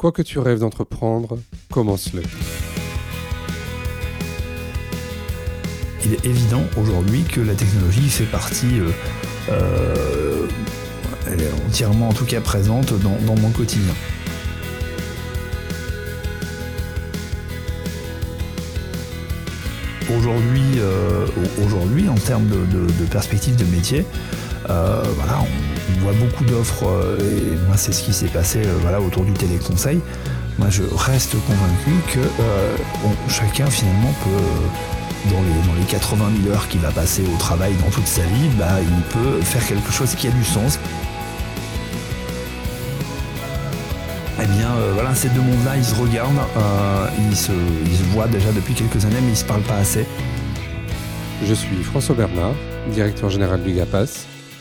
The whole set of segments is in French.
Quoi que tu rêves d'entreprendre, commence-le. Il est évident aujourd'hui que la technologie fait partie, euh, euh, elle est entièrement en tout cas présente dans, mon quotidien. Aujourd'hui, euh, aujourd'hui, en termes de, de, perspective de métier, voilà, on, voit beaucoup d'offres et moi c'est ce qui s'est passé voilà, autour du téléconseil. Moi je reste convaincu que chacun finalement peut dans les, 80 000 heures qu'il va passer au travail dans toute sa vie, bah, il peut faire quelque chose qui a du sens. Eh bien, euh, voilà, ces deux mondes-là, ils se regardent, euh, ils, se, voient déjà depuis quelques années, mais ils ne se parlent pas assez. Je suis François Bernard, directeur général du GAPAS,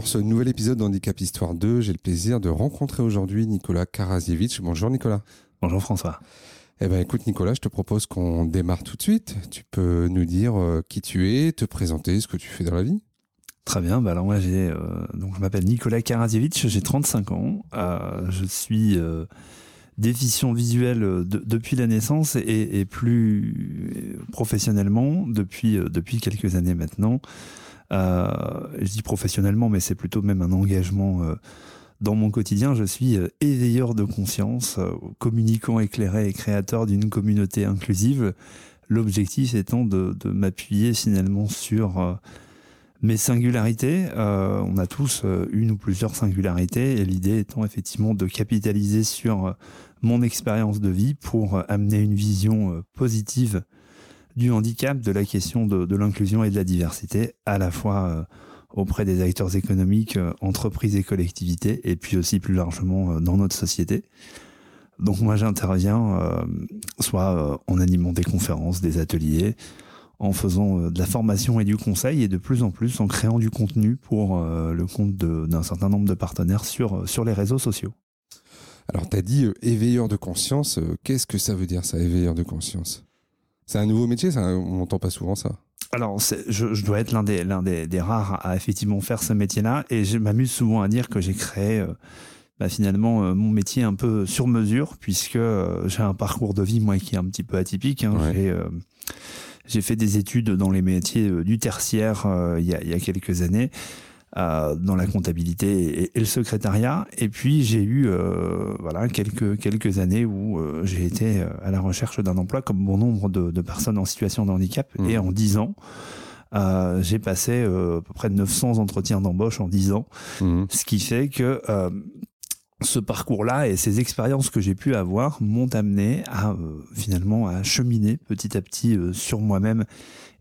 Pour ce nouvel épisode d'Handicap Histoire 2, j'ai le plaisir de rencontrer aujourd'hui Nicolas Karazievitch. Bonjour Nicolas. Bonjour François. Eh bien écoute Nicolas, je te propose qu'on démarre tout de suite. Tu peux nous dire euh, qui tu es, te présenter, ce que tu fais dans la vie Très bien, bah alors moi j'ai euh, donc je m'appelle Nicolas Karazievitch, j'ai 35 ans, euh, je suis déficient visuel depuis la naissance et, et plus professionnellement depuis depuis quelques années maintenant. Euh, je dis professionnellement, mais c'est plutôt même un engagement euh, dans mon quotidien. Je suis euh, éveilleur de conscience, communicant éclairé et créateur d'une communauté inclusive. L'objectif étant de, m'appuyer finalement sur mes singularités. on a tous une ou plusieurs singularités et l'idée étant effectivement de capitaliser sur mon expérience de vie pour amener une vision positive du handicap, de la question de, l'inclusion et de la diversité, à la fois euh, auprès des acteurs économiques, euh, entreprises et collectivités, et puis aussi plus largement euh, dans notre société. Donc moi j'interviens soit en animant des conférences, des ateliers, en faisant de la formation et du conseil, et de plus en plus en créant du contenu pour le compte d'un certain nombre de partenaires sur, sur les réseaux sociaux. Alors tu as dit éveilleur de conscience, qu'est-ce que ça veut dire ça, éveilleur de conscience? C'est un nouveau métier, ça, on n'entend pas souvent ça. Alors, je, je, dois être l'un des, l'un des, des, rares à effectivement faire ce métier-là, et je m'amuse souvent à dire que j'ai créé euh, bah, finalement euh, mon métier un peu sur mesure, puisque euh, j'ai un parcours de vie moi qui est un petit peu atypique. Hein. J'ai, j'ai fait des études dans les métiers du tertiaire il y, a, il y a quelques années. Euh, dans la comptabilité et, le secrétariat. Et puis j'ai eu euh, voilà quelques quelques années où euh, j'ai été à la recherche d'un emploi comme bon nombre de, de personnes en situation de handicap. Mmh. Et en dix ans, j'ai passé à peu près 900 entretiens d'embauche en dix ans, mmh. ce qui fait que ce parcours-là et ces expériences que j'ai pu avoir m'ont amené à finalement à cheminer petit à petit sur moi-même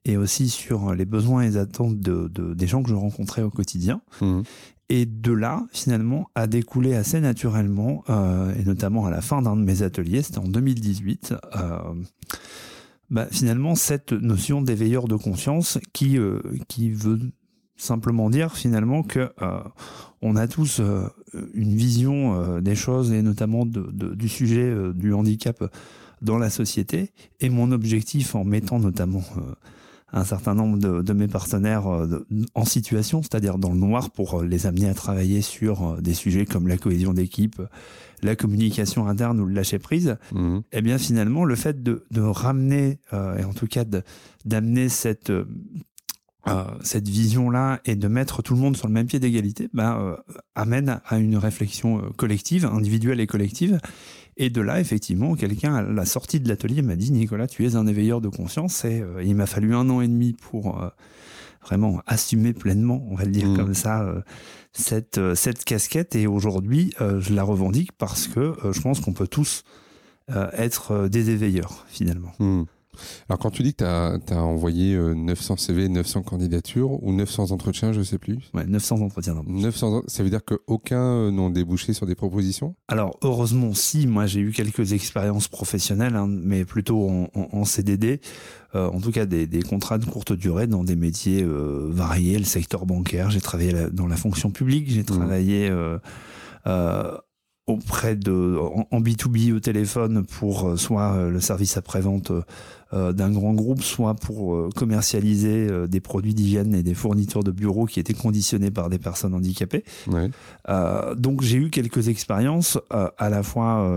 et aussi sur les besoins et les attentes de, des gens que je rencontrais au quotidien. Mmh. Et de là, finalement, a découlé assez naturellement, euh, et notamment à la fin d'un de mes ateliers, c'était en 2018, euh, bah, finalement, cette notion d'éveilleur de conscience qui, euh, qui veut simplement dire finalement que on a tous une vision des choses et notamment de, du sujet du handicap dans la société. Et mon objectif en mettant notamment un certain nombre de, mes partenaires euh, en situation, c'est-à-dire dans le noir, pour euh, les amener à travailler sur euh, des sujets comme la cohésion d'équipe, la communication interne ou le lâcher prise. Mmh. Eh bien, finalement, le fait de, ramener et en tout cas d'amener cette cette vision-là et de mettre tout le monde sur le même pied d'égalité, ben, amène à une réflexion collective, individuelle et collective, et de là, effectivement, quelqu'un à la sortie de l'atelier m'a dit Nicolas, tu es un éveilleur de conscience. Et euh, il m'a fallu un an et demi pour euh, vraiment assumer pleinement, on va le dire mmh. comme ça, euh, cette, cette casquette. Et aujourd'hui, je la revendique parce que je pense qu'on peut tous être des éveilleurs, finalement. Mmh. Alors quand tu dis que tu as, envoyé 900 CV, 900 candidatures ou 900 entretiens, je sais plus. Ouais, 900 entretiens. 900, ça veut dire qu'aucun n'ont débouché sur des propositions? Alors heureusement si, moi j'ai eu quelques expériences professionnelles, hein, mais plutôt en, CDD. en tout cas des, contrats de courte durée dans des métiers variés, le secteur bancaire, j'ai travaillé dans la fonction publique, j'ai mmh. travaillé auprès de en, B2B au téléphone pour euh, soit euh, le service après-vente euh, d'un grand groupe, soit pour commercialiser des produits d'hygiène et des fournitures de bureaux qui étaient conditionnés par des personnes handicapées. donc j'ai eu quelques expériences à la fois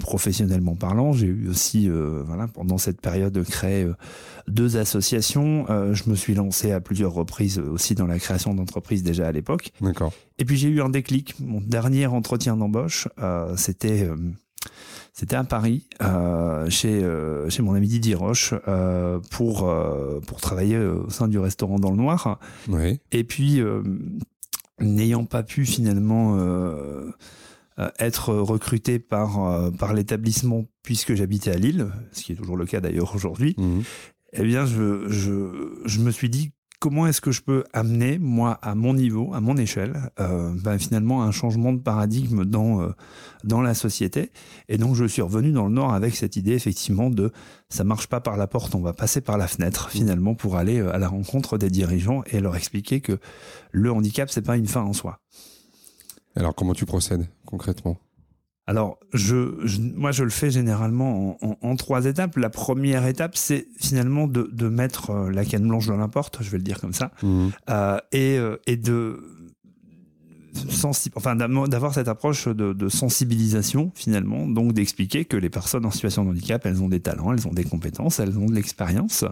professionnellement parlant, j'ai eu aussi voilà pendant cette période créé deux associations. je me suis lancé à plusieurs reprises aussi dans la création d'entreprises déjà à l'époque. D'accord. Et puis j'ai eu un déclic. Mon dernier entretien d'embauche, euh, c'était euh, c'était à Paris euh, chez chez mon ami Didier Roche pour pour travailler au sein du restaurant dans le noir. Oui. Et puis n'ayant pas pu finalement être recruté par par l'établissement puisque j'habitais à Lille, ce qui est toujours le cas d'ailleurs aujourd'hui. Mmh. Eh bien, je, je, je me suis dit comment est-ce que je peux amener, moi, à mon niveau, à mon échelle, euh, ben, finalement un changement de paradigme dans, euh, dans la société. Et donc, je suis revenu dans le Nord avec cette idée, effectivement, de ça marche pas par la porte, on va passer par la fenêtre, finalement, pour aller euh, à la rencontre des dirigeants et leur expliquer que le handicap, c'est pas une fin en soi. Alors, comment tu procèdes concrètement? Alors, je, moi, je le fais généralement en, trois étapes. La première étape, c'est finalement de, mettre euh, la canne blanche dans la porte, je vais le dire comme ça, mmh. euh, et, euh, et de enfin d'avoir cette approche de, sensibilisation finalement, donc d'expliquer que les personnes en situation de handicap, elles ont des talents, elles ont des compétences, elles ont de l'expérience.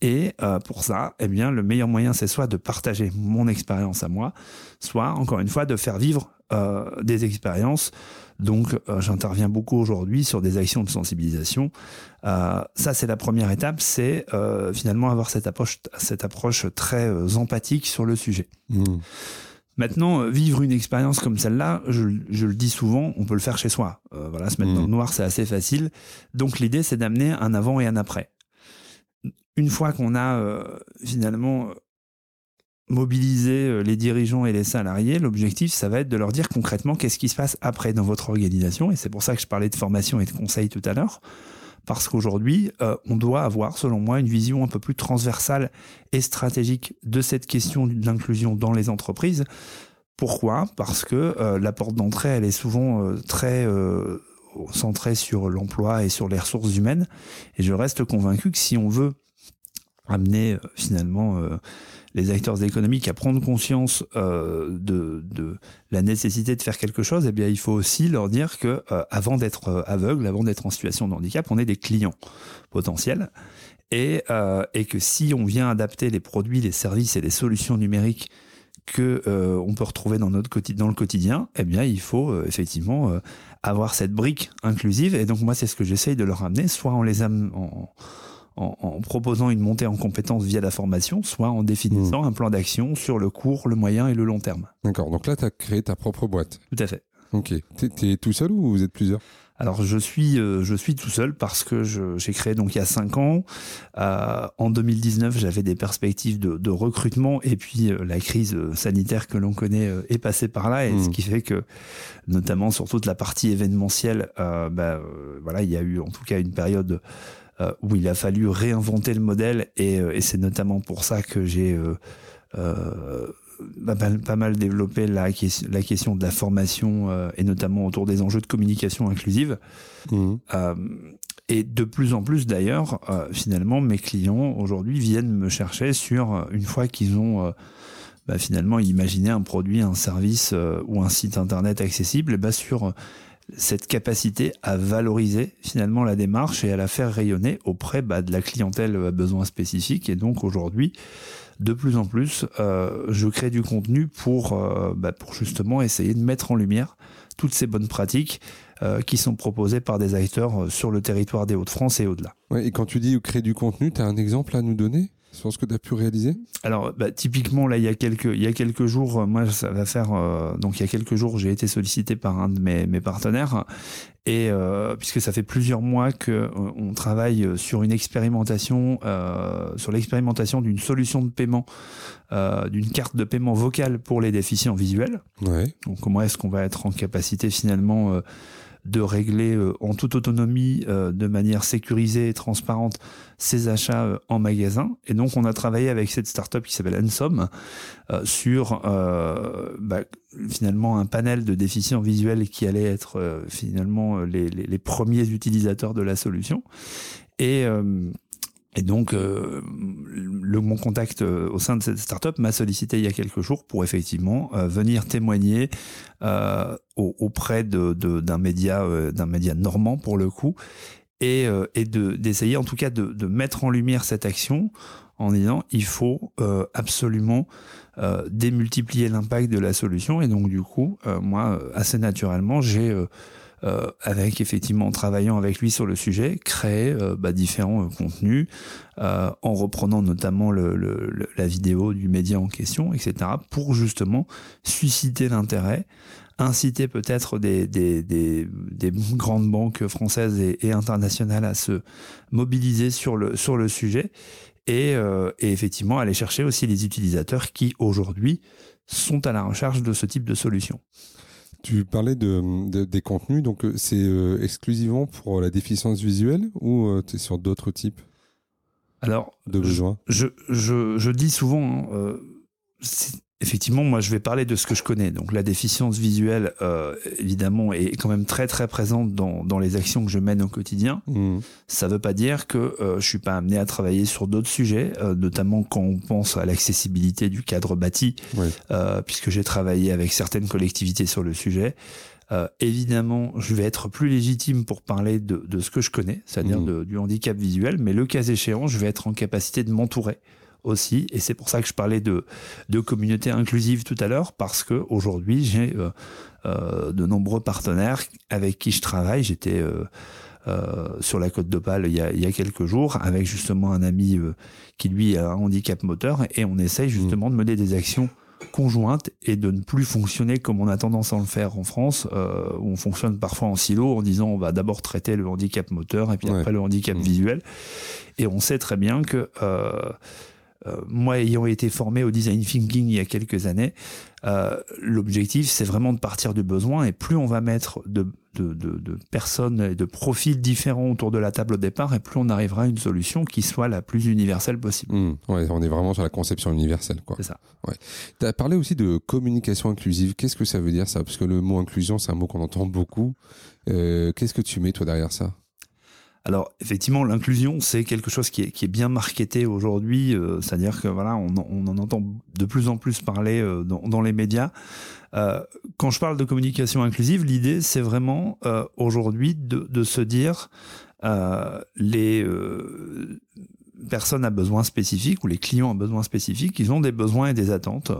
Et pour ça, eh bien, le meilleur moyen, c'est soit de partager mon expérience à moi, soit encore une fois de faire vivre des expériences donc, euh, j'interviens beaucoup aujourd'hui sur des actions de sensibilisation. Euh, ça, c'est la première étape, c'est euh, finalement avoir cette approche, cette approche très empathique sur le sujet. Mmh. Maintenant, vivre une expérience comme celle-là, je, le dis souvent, on peut le faire chez soi. voilà, se mettre dans le noir, c'est assez facile. Donc, l'idée, c'est d'amener un avant et un après. Une fois qu'on a finalement mobiliser euh, les dirigeants et les salariés, l'objectif, ça va être de leur dire concrètement qu'est-ce qui se passe après dans votre organisation. Et c'est pour ça que je parlais de formation et de conseil tout à l'heure. Parce qu'aujourd'hui, euh, on doit avoir, selon moi, une vision un peu plus transversale et stratégique de cette question de l'inclusion dans les entreprises. Pourquoi? Parce que euh, la porte d'entrée, elle est souvent très centrée sur l'emploi et sur les ressources humaines. Et je reste convaincu que si on veut amener finalement les acteurs économiques à prendre conscience euh, de, la nécessité de faire quelque chose, eh bien, il faut aussi leur dire que euh, avant d'être euh, aveugle, avant d'être en situation de handicap, on est des clients potentiels. Et, que si on vient adapter les produits, les services et les solutions numériques que on peut retrouver dans notre le quotidien, eh bien il faut effectivement avoir cette brique inclusive. Et donc moi c'est ce que j'essaye de leur amener, soit en les en, en, proposant une montée en compétences via la formation, soit en définissant hmm. un plan d'action sur le court, le moyen et le long terme. D'accord, donc là, tu as créé ta propre boîte. Tout à fait. Ok. Tu es, tout seul ou vous êtes plusieurs? Alors je suis euh, je suis tout seul parce que j'ai créé donc il y a cinq ans. Euh, en 2019, j'avais des perspectives de, recrutement et puis euh, la crise sanitaire que l'on connaît est passée par là et ce hmm. qui fait que notamment sur toute la partie événementielle, bah, voilà il y a eu en tout cas une période où il a fallu réinventer le modèle et, euh, et c'est notamment pour ça que j'ai euh, pas mal développé la, la question de la formation et notamment autour des enjeux de communication inclusive. Mmh. et de plus en plus d'ailleurs, finalement, mes clients aujourd'hui viennent me chercher sur une fois qu'ils ont bah, finalement imaginé un produit, un service ou un site internet accessible, bah, sur cette capacité à valoriser finalement la démarche et à la faire rayonner auprès bah, de la clientèle à besoins spécifiques. Et donc aujourd'hui, de plus en plus, euh, je crée du contenu pour, euh, bah, pour justement essayer de mettre en lumière toutes ces bonnes pratiques euh, qui sont proposées par des acteurs sur le territoire des Hauts-de-France et au-delà. et quand tu dis créer du contenu, tu as un exemple à nous donner? Sur ce que tu as pu réaliser Alors, bah, typiquement, là, il y a quelques, il y a quelques jours, moi, ça va faire. Euh, donc, il y a quelques jours, j'ai été sollicité par un de mes, mes partenaires. Et euh, puisque ça fait plusieurs mois que euh, on travaille sur une expérimentation, euh, sur l'expérimentation d'une solution de paiement, euh, d'une carte de paiement vocale pour les déficients visuels. Ouais. Donc, comment est-ce qu'on va être en capacité finalement euh, de régler euh, en toute autonomie, euh, de manière sécurisée et transparente, ses achats euh, en magasin. Et donc, on a travaillé avec cette startup qui s'appelle Ensom euh, sur euh, bah, finalement un panel de déficients visuels qui allaient être euh, finalement les, les, les premiers utilisateurs de la solution. Et et donc, euh, le, mon contact euh, au sein de cette startup m'a sollicité il y a quelques jours pour effectivement euh, venir témoigner euh, au- auprès de, de- d'un média, euh, d'un média normand pour le coup, et, et de, d'essayer en tout cas de, mettre en lumière cette action en disant il faut absolument démultiplier l'impact de la solution. Et donc du coup, moi, assez naturellement, j'ai euh, avec effectivement en travaillant avec lui sur le sujet, créé euh, bah, différents euh, contenus euh, en reprenant notamment le, le- le- la vidéo du média en question, etc., pour justement susciter l'intérêt, inciter peut-être des, des, des, des grandes banques françaises et, et internationales à se mobiliser sur le, sur le sujet et, euh, et effectivement aller chercher aussi les utilisateurs qui aujourd'hui sont à la recherche de ce type de solution. Tu parlais de, de- des contenus, donc euh, c'est euh, exclusivement pour la déficience visuelle ou tu es sur d'autres types Alors, de besoins? je, je, je dis souvent, hein, euh, effectivement, moi je vais parler de ce que je connais. Donc la déficience visuelle, euh, évidemment, est quand même très très présente dans, dans les actions que je mène au quotidien. Mhm. Ça ne veut pas dire que euh, je suis pas amené à travailler sur d'autres sujets, euh, notamment quand on pense à l'accessibilité du cadre bâti, Ouais. euh, puisque j'ai travaillé avec certaines collectivités sur le sujet. Euh, évidemment, je vais être plus légitime pour parler de, de ce que je connais, c'est-à-dire de- du handicap visuel, mais le cas échéant, je vais être en capacité de m'entourer aussi, et c'est pour ça que je parlais de, de communauté inclusive tout à l'heure, parce que aujourd'hui j'ai euh, euh, de nombreux partenaires avec qui je travaille. J'étais euh, sur la côte d'Opale il, y a- il y a quelques jours avec justement un ami qui lui a un handicap moteur, et on essaye justement de mener des actions conjointes et de ne plus fonctionner comme on a tendance à le faire en France, euh, où on fonctionne parfois en silo en disant on va d'abord traiter le handicap moteur et puis Ouais. après le handicap Mmh. visuel. Et on sait très bien que euh, moi ayant été formé au design thinking il y a quelques années, euh, l'objectif c'est vraiment de partir du besoin et plus on va mettre de, de, de, de personnes et de profils différents autour de la table au départ et plus on arrivera à une solution qui soit la plus universelle possible. Mhm. Ouais, on est vraiment sur la conception universelle. quoi. C'est ça. Tu as parlé aussi de communication inclusive. Qu'est-ce que ça veut dire ça? Parce que le mot inclusion, c'est un mot qu'on entend beaucoup. Euh, Qu'est-ce que tu mets toi derrière ça? Alors effectivement, l'inclusion, c'est quelque chose qui est, bien marketé aujourd'hui, euh, c'est-à-dire que voilà, on, en- entend de plus en plus parler euh, dans, les médias. Euh, quand je parle de communication inclusive, l'idée, c'est vraiment aujourd'hui de, de se dire les personnes à besoins spécifiques ou les clients à besoins spécifiques, ils ont des besoins et des attentes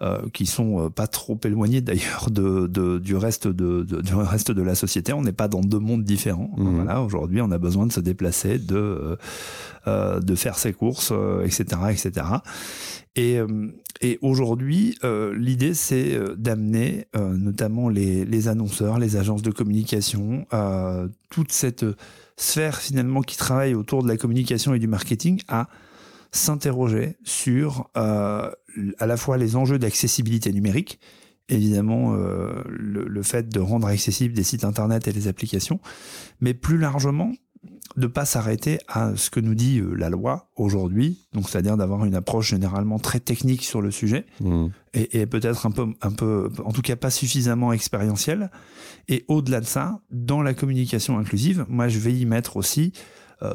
euh, qui sont euh, pas trop éloignés d'ailleurs de, de- du reste de, de- du reste de la société. On n'est pas dans deux mondes différents. Mhm. Voilà, aujourd'hui, on a besoin de se déplacer, de euh, euh, de faire ses courses, euh, etc., etc. Et, et aujourd'hui, euh, l'idée, c'est d'amener euh, notamment les, les annonceurs, les agences de communication, euh, toute cette sphère finalement qui travaille autour de la communication et du marketing à s'interroger sur euh, à la fois les enjeux d'accessibilité numérique, évidemment euh, le, le fait de rendre accessibles des sites internet et des applications, mais plus largement de pas s'arrêter à ce que nous dit euh, la loi aujourd'hui, donc c'est-à-dire d'avoir une approche généralement très technique sur le sujet Mhm. et, et peut-être un peu, un peu, en tout cas pas suffisamment expérientielle. Et au-delà de ça, dans la communication inclusive, moi je vais y mettre aussi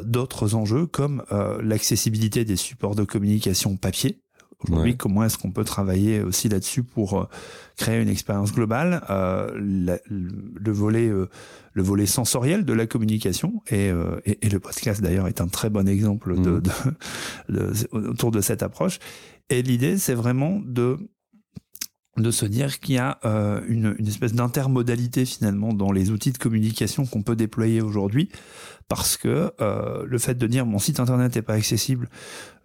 d'autres enjeux comme euh, l'accessibilité des supports de communication papier. Aujourd'hui, Ouais. comment est-ce qu'on peut travailler aussi là-dessus pour euh, créer une expérience globale, euh, la- le volet, euh, le volet sensoriel de la communication et, euh, et, et le podcast d'ailleurs est un très bon exemple de, Mhm. de- de- autour de cette approche. Et l'idée, c'est vraiment de de se dire qu'il y a euh, une, une, espèce d'intermodalité finalement dans les outils de communication qu'on peut déployer aujourd'hui, parce que euh, le fait de dire mon site internet n'est pas accessible,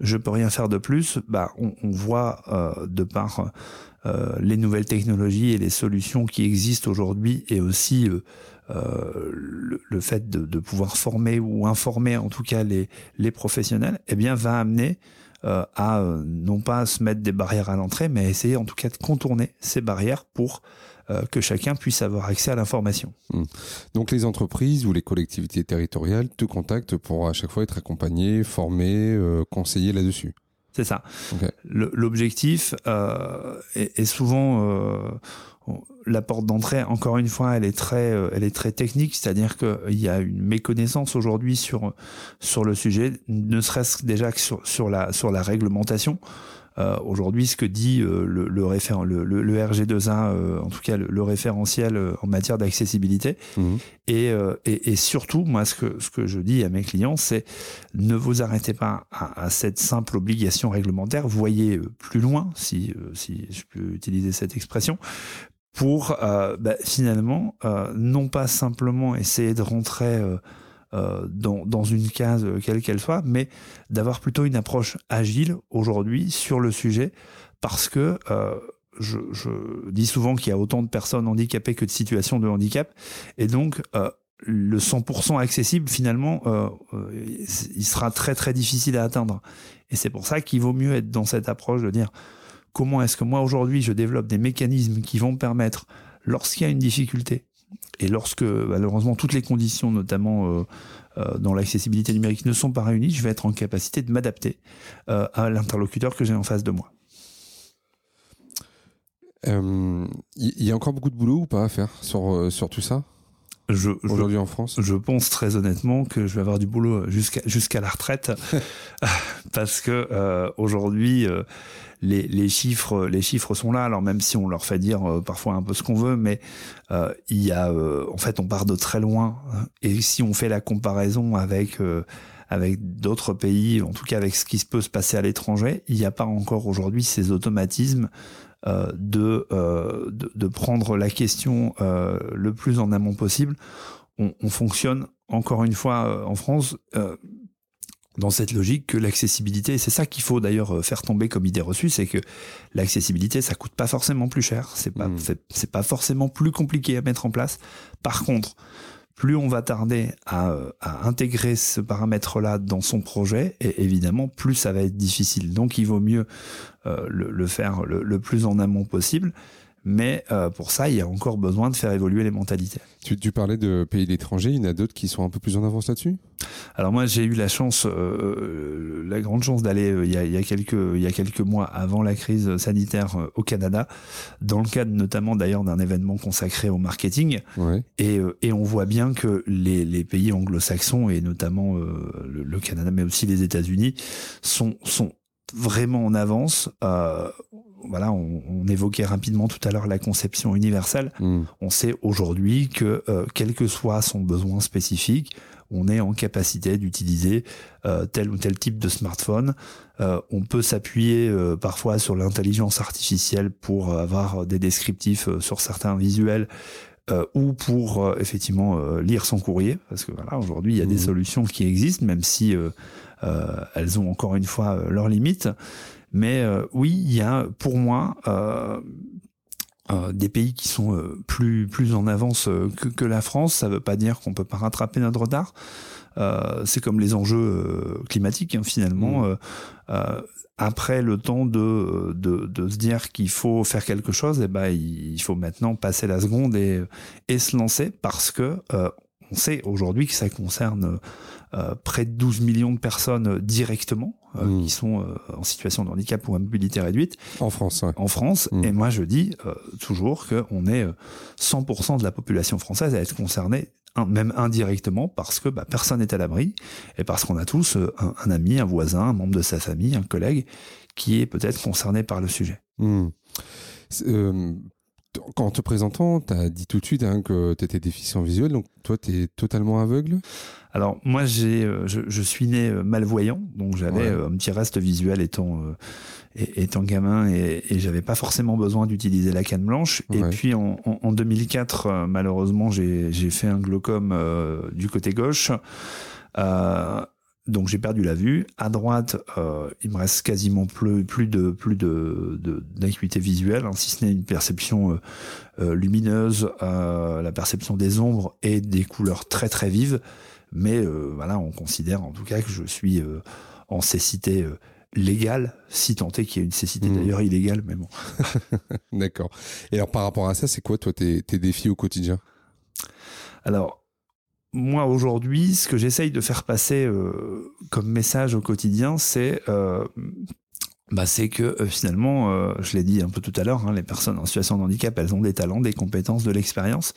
je peux rien faire de plus, bah on, on voit euh, de par euh, les nouvelles technologies et les solutions qui existent aujourd'hui, et aussi euh, le, le, fait de, de, pouvoir former ou informer en tout cas les, les professionnels, eh bien va amener euh, à euh, non pas se mettre des barrières à l'entrée, mais à essayer en tout cas de contourner ces barrières pour euh, que chacun puisse avoir accès à l'information. Mmh. Donc les entreprises ou les collectivités territoriales te contactent pour à chaque fois être accompagnés, formés, euh, conseillés là-dessus. C'est ça. Okay. L'objectif euh, est, est, souvent la porte d'entrée, encore une fois, elle est très, euh, elle est très technique, c'est-à-dire qu'il y a une méconnaissance aujourd'hui sur sur le sujet, ne serait-ce déjà que sur sur la sur la réglementation. Euh, aujourd'hui, ce que dit euh, le, le, référent, le, le, le RG2A, euh, en tout cas le, référentiel en matière d'accessibilité, mmh. et, et, et, surtout, moi, ce que, ce que je dis à mes clients, c'est ne vous arrêtez pas à, à, cette simple obligation réglementaire, voyez plus loin, si, si je peux utiliser cette expression, pour euh, bah, finalement euh, non pas simplement essayer de rentrer euh dans, dans, une case quelle qu'elle soit, mais d'avoir plutôt une approche agile aujourd'hui sur le sujet, parce que euh, je, je, dis souvent qu'il y a autant de personnes handicapées que de situations de handicap, et donc euh, le 100% accessible, finalement, il sera très très difficile à atteindre. Et c'est pour ça qu'il vaut mieux être dans cette approche de dire comment est-ce que moi aujourd'hui je développe des mécanismes qui vont me permettre, lorsqu'il y a une difficulté, et lorsque malheureusement toutes les conditions, notamment euh, euh, dans l'accessibilité numérique, ne sont pas réunies, je vais être en capacité de m'adapter euh, à l'interlocuteur que j'ai en face de moi. Il euh, y a encore beaucoup de boulot ou pas à faire sur, sur tout ça aujourd'hui en France? Je pense très honnêtement que je vais avoir du boulot jusqu'à jusqu'à la retraite parce que euh, aujourd'hui euh, les, les chiffres les chiffres sont là. Alors même si on leur fait dire euh, parfois un peu ce qu'on veut, mais euh, il y a en fait on part de très loin et si on fait la comparaison avec avec d'autres pays, en tout cas avec ce qui peut se passer à l'étranger, il n'y a pas encore aujourd'hui ces automatismes euh, de, euh, de, de, prendre la question euh, le plus en amont possible. On, on fonctionne encore une fois en France dans cette logique que l'accessibilité, c'est ça qu'il faut d'ailleurs faire tomber comme idée reçue, c'est que l'accessibilité, ça coûte pas forcément plus cher, c'est pas, mmh. c'est pas forcément plus compliqué à mettre en place. Par contre, plus on va tarder à, à intégrer ce paramètre-là dans son projet, et évidemment, plus ça va être difficile. Donc, il vaut mieux euh, le, le, faire le, le, plus en amont possible. Mais euh, pour ça, il y a encore besoin de faire évoluer les mentalités. Tu, tu parlais de pays d'étrangers, il y en a d'autres qui sont un peu plus en avance là-dessus? Alors moi, j'ai eu la chance, euh, la grande chance d'aller euh, il, y a quelques, il y a quelques mois avant la crise sanitaire euh, au Canada, dans le cadre notamment d'ailleurs d'un événement consacré au marketing. Ouais. Et, euh, et on voit bien que les, les pays anglo-saxons, et notamment le, le, Canada, mais aussi les États-Unis, sont, sont vraiment en avance. Euh, voilà, on, on, évoquait rapidement tout à l'heure la conception universelle. Mm. On sait aujourd'hui que euh, quel que soit son besoin spécifique, on est en capacité d'utiliser euh, tel ou tel type de smartphone. Euh, on peut s'appuyer euh, parfois sur l'intelligence artificielle pour avoir des descriptifs euh, sur certains visuels. ou pour effectivement lire son courrier, parce que voilà, aujourd'hui il y a mmh. des solutions qui existent, même si elles ont encore une fois leurs limites. Mais euh, oui, il y a pour moi euh, euh, des pays qui sont euh, plus plus en avance euh, que, que la France. Ça ne veut pas dire qu'on peut pas rattraper notre retard. c'est comme les enjeux climatiques hein, finalement. Mmh. après le temps de, de, de se dire qu'il faut faire quelque chose, et eh ben il faut maintenant passer la seconde et, et se lancer parce que on sait aujourd'hui que ça concerne euh, près de 12 millions de personnes directement euh, mmh. qui sont euh, en situation de handicap ou à mobilité réduite. En France. Ouais. En France. Mmh. Et moi, je dis euh, toujours qu'on est 100% de la population française à être concernée même indirectement parce que bah, personne n'est à l'abri et parce qu'on a tous un, un, ami, un voisin, un membre de sa famille, un collègue qui est peut-être concerné par le sujet. Mmh. Euh, en te présentant, tu as dit tout de suite hein, que tu étais déficient visuel, donc toi, tu es totalement aveugle? Alors, moi, j'ai, euh, je, suis né euh, malvoyant, donc j'avais un petit reste visuel étant, étant gamin et, et j'avais pas forcément besoin d'utiliser la canne blanche. Et puis, en, 2004, malheureusement, j'ai, fait un glaucome du côté gauche. Euh, donc j'ai perdu la vue. À droite, euh, il me reste quasiment plus, plus de plus de d'acuité visuelle, hein, si ce n'est une perception euh, euh, lumineuse, la perception des ombres et des couleurs très très vives. Mais voilà, on considère en tout cas que je suis en cécité légale, si tant est qu'il y ait une cécité mmh. d'ailleurs illégale, mais bon. D'accord. Et alors par rapport à ça, c'est quoi toi tes, tes défis au quotidien? Alors moi aujourd'hui, ce que j'essaye de faire passer euh, comme message au quotidien, c'est euh, bah, c'est que euh, finalement, je l'ai dit un peu tout à l'heure, hein, les personnes en situation de handicap, elles ont des talents, des compétences, de l'expérience.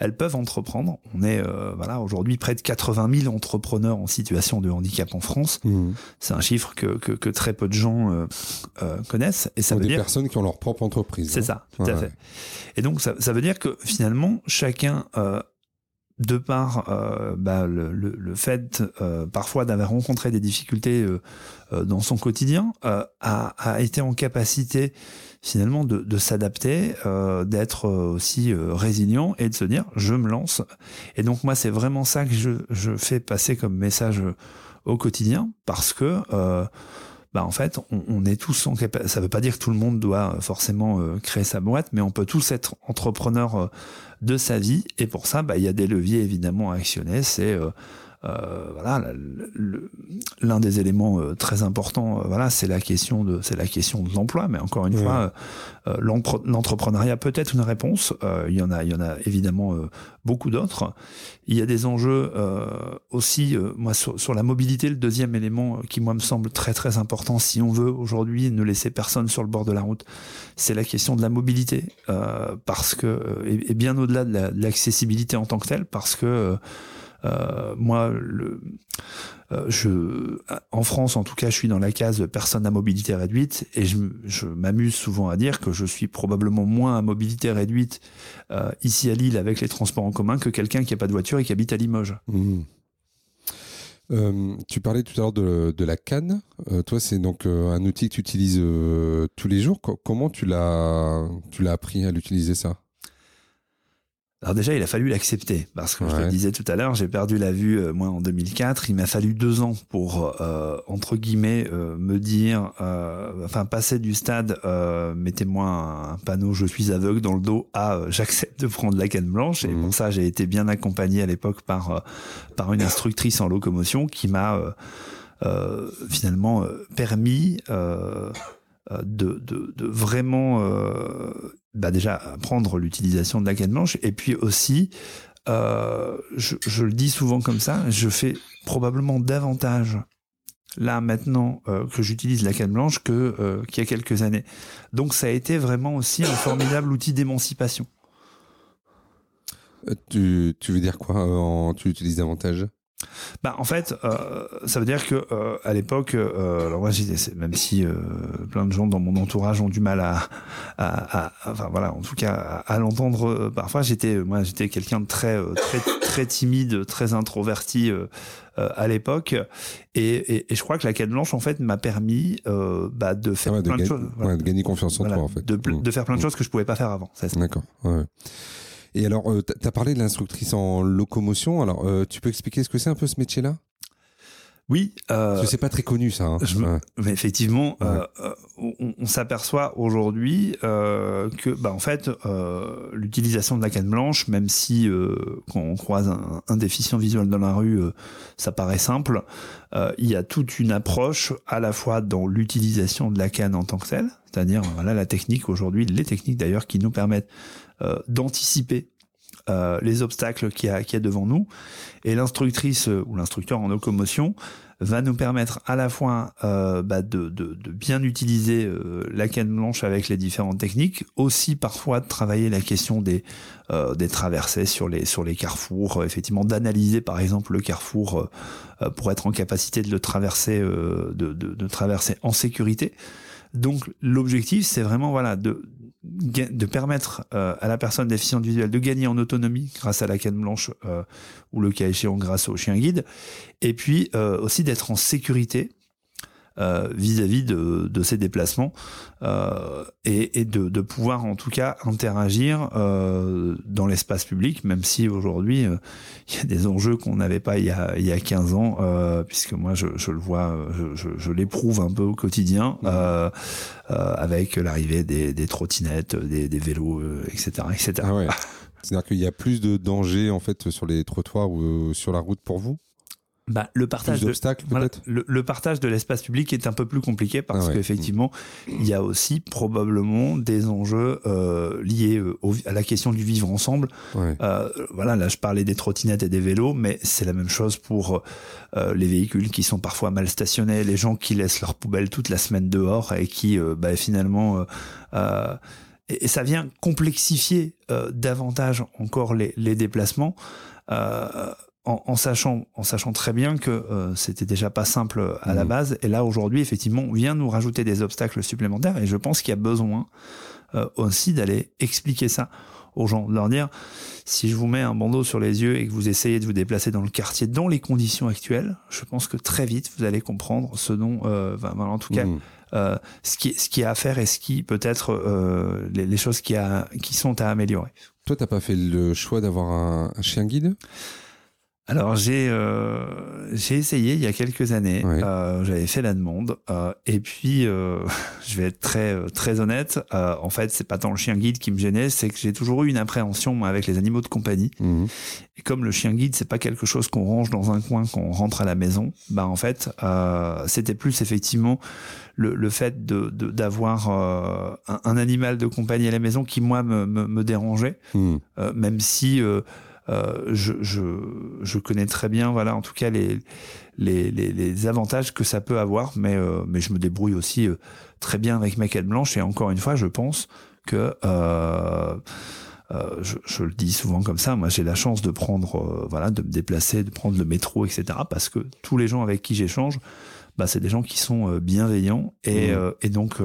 Elles peuvent entreprendre. On est voilà aujourd'hui près de 80 000 entrepreneurs en situation de handicap en France. Mmh. C'est un chiffre que, que, très peu de gens connaissent. Et ça veut des personnes qui ont leur propre entreprise. C'est hein. ça, tout à fait. Et donc ça, ça, veut dire que finalement, chacun de par euh, bah, le, fait euh, parfois d'avoir rencontré des difficultés euh, dans son quotidien, a, été en capacité finalement de, s'adapter, d'être aussi résilient et de se dire je me lance. Et donc moi c'est vraiment ça que je, fais passer comme message au quotidien parce que bah en fait, on, est tous en capacité. Ça veut pas dire que tout le monde doit forcément créer sa boîte, mais on peut tous être entrepreneur de sa vie. Et pour ça, bah, il y a des leviers évidemment à actionner. C'est euh, euh, voilà l'un des éléments euh, très importants euh, voilà c'est la question de c'est la question de l'emploi mais encore une fois l'entrepreneuriat peut être une réponse. Il y en a il y en a évidemment beaucoup d'autres. Il y a des enjeux aussi moi sur, sur, la mobilité le deuxième élément qui moi me semble très très important si on veut aujourd'hui ne laisser personne sur le bord de la route c'est la question de la mobilité. Parce que et, bien au-delà de l'accessibilité en tant que telle parce que euh, moi, le, euh, je, en France, en tout cas, je suis dans la case personne à mobilité réduite et je, m'amuse souvent à dire que je suis probablement moins à mobilité réduite euh, ici à Lille avec les transports en commun que quelqu'un qui n'a pas de voiture et qui habite à Limoges. Mmh. Euh, tu parlais tout à l'heure de, la canne. Euh, toi, c'est donc euh, un outil que tu utilises tous les jours. comment tu l'as, tu l'as appris à l'utiliser ça? Alors déjà, il a fallu l'accepter parce que je le disais tout à l'heure, j'ai perdu la vue euh, moi en 2004. Il m'a fallu deux ans pour euh, entre guillemets euh, me dire, enfin passer du stade, mettez-moi un panneau "je suis aveugle" dans le dos à "j'accepte de prendre la canne blanche". Et pour mhm. ça, j'ai été bien accompagné à l'époque par par une instructrice en locomotion qui m'a finalement permis de, de, vraiment bah déjà apprendre l'utilisation de la canne blanche et puis aussi euh, je, le dis souvent comme ça je fais probablement davantage là maintenant euh, que j'utilise la canne blanche que euh, qu'il y a quelques années. Donc ça a été vraiment aussi un formidable outil d'émancipation. Euh, tu, tu veux dire quoi en, tu l'utilises davantage? Bah en fait, euh, ça veut dire que euh, à l'époque, euh, alors moi, même si euh, plein de gens dans mon entourage ont du mal à, à, à enfin voilà, en tout cas à, l'entendre euh, parfois, j'étais moi j'étais quelqu'un de très très très timide, très introverti à l'époque, et, et, et, je crois que la quête blanche en fait m'a permis bah, de faire ah plein de, choses, ouais, de gagner confiance en toi en fait, de, de faire plein de mmh. choses que je pouvais pas faire avant. D'accord. Ouais. Et alors, euh, tu as parlé de l'instructrice en locomotion. Alors, euh, tu peux expliquer ce que c'est un peu ce métier-là? Oui, euh, Parce que c'est pas très connu ça. Hein. Mais effectivement, euh, euh, on, s'aperçoit aujourd'hui que, bah, en fait, l'utilisation de la canne blanche, même si quand on croise un, un, déficient visuel dans la rue, ça paraît simple, il y a toute une approche à la fois dans l'utilisation de la canne en tant que telle, c'est-à-dire voilà la technique aujourd'hui, les techniques d'ailleurs qui nous permettent d'anticiper euh, les obstacles qu'il y, y a devant nous. Et l'instructrice euh, ou l'instructeur en locomotion va nous permettre à la fois bah, de, de, bien utiliser la canne blanche avec les différentes techniques, aussi parfois de travailler la question des, des traversées sur les, sur les carrefours, effectivement d'analyser par exemple le carrefour pour être en capacité de le traverser, de, de traverser en sécurité. Donc l'objectif c'est vraiment voilà de de permettre à la personne déficiente visuelle de gagner en autonomie grâce à la canne blanche ou le cas échéant grâce au chien guide, et puis aussi d'être en sécurité euh, vis-à-vis de, de, ces déplacements euh, et, et de, de, pouvoir en tout cas interagir euh, dans l'espace public, même si aujourd'hui il y a des enjeux qu'on n'avait pas il y, a, il y a 15 ans, euh, puisque moi je, je le vois, je, je, je l'éprouve un peu au quotidien mmh. avec l'arrivée des, des, trottinettes, des, des vélos, etc. etc. Ah ouais. C'est-à-dire qu'il y a plus de dangers en fait sur les trottoirs ou sur la route pour vous? Bah, le partage de voilà, le, le, partage de l'espace public est un peu plus compliqué parce ah qu'effectivement il y a aussi probablement des enjeux euh, liés euh, à la question du vivre ensemble. Euh, voilà, là je parlais des trottinettes et des vélos, mais c'est la même chose pour euh, les véhicules qui sont parfois mal stationnés, les gens qui laissent leurs poubelles toute la semaine dehors et qui bah, finalement et, ça vient complexifier davantage encore les, les déplacements. Euh, en, sachant, en sachant très bien que euh, c'était déjà pas simple à la mmh. base. Et là, aujourd'hui, effectivement, on vient nous rajouter des obstacles supplémentaires. Et je pense qu'il y a besoin euh, aussi d'aller expliquer ça aux gens, de leur dire si je vous mets un bandeau sur les yeux et que vous essayez de vous déplacer dans le quartier dans les conditions actuelles, je pense que très vite vous allez comprendre ce dont, euh, en tout cas, mmh. euh, ce qui ce qui a à faire et ce qui peut être euh, les, les, choses qui a qui sont à améliorer. Toi, t'as pas fait le choix d'avoir un, un chien guide? Alors j'ai euh, j'ai essayé il y a quelques années. Euh, J'avais fait la demande euh, et puis je vais être très très honnête. En fait, c'est pas tant le chien guide qui me gênait, c'est que j'ai toujours eu une appréhension moi, avec les animaux de compagnie. Mmh. Et comme le chien guide, c'est pas quelque chose qu'on range dans un coin quand on rentre à la maison. Bah en fait, c'était plus effectivement le, le fait de d'avoir un, un, animal de compagnie à la maison qui moi me me, me dérangeait, mmh. même si euh, je, je, je, connais très bien, voilà, en tout cas les, les, les, les avantages que ça peut avoir, mais, euh, mais je me débrouille aussi euh, très bien avec ma canne blanche. Et encore une fois, je pense que euh, je, je, le dis souvent comme ça. Moi, j'ai la chance de prendre, voilà, de me déplacer, de prendre le métro, etc. Parce que tous les gens avec qui j'échange, bah, c'est des gens qui sont bienveillants et, mmh. et donc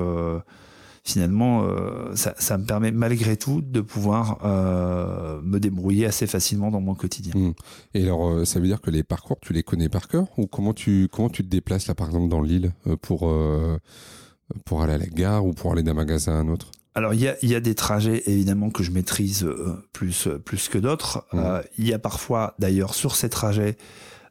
finalement, euh, ça, ça, me permet malgré tout de pouvoir euh, me débrouiller assez facilement dans mon quotidien. Mmh. Et alors, euh, ça veut dire que les parcours, tu les connais par cœur ou comment tu comment tu te déplaces là, par exemple, dans l'île pour euh, pour aller à la gare ou pour aller d'un magasin à un autre? Alors il y a, y a, des trajets évidemment que je maîtrise plus plus que d'autres. Mmh. il y a parfois d'ailleurs sur ces trajets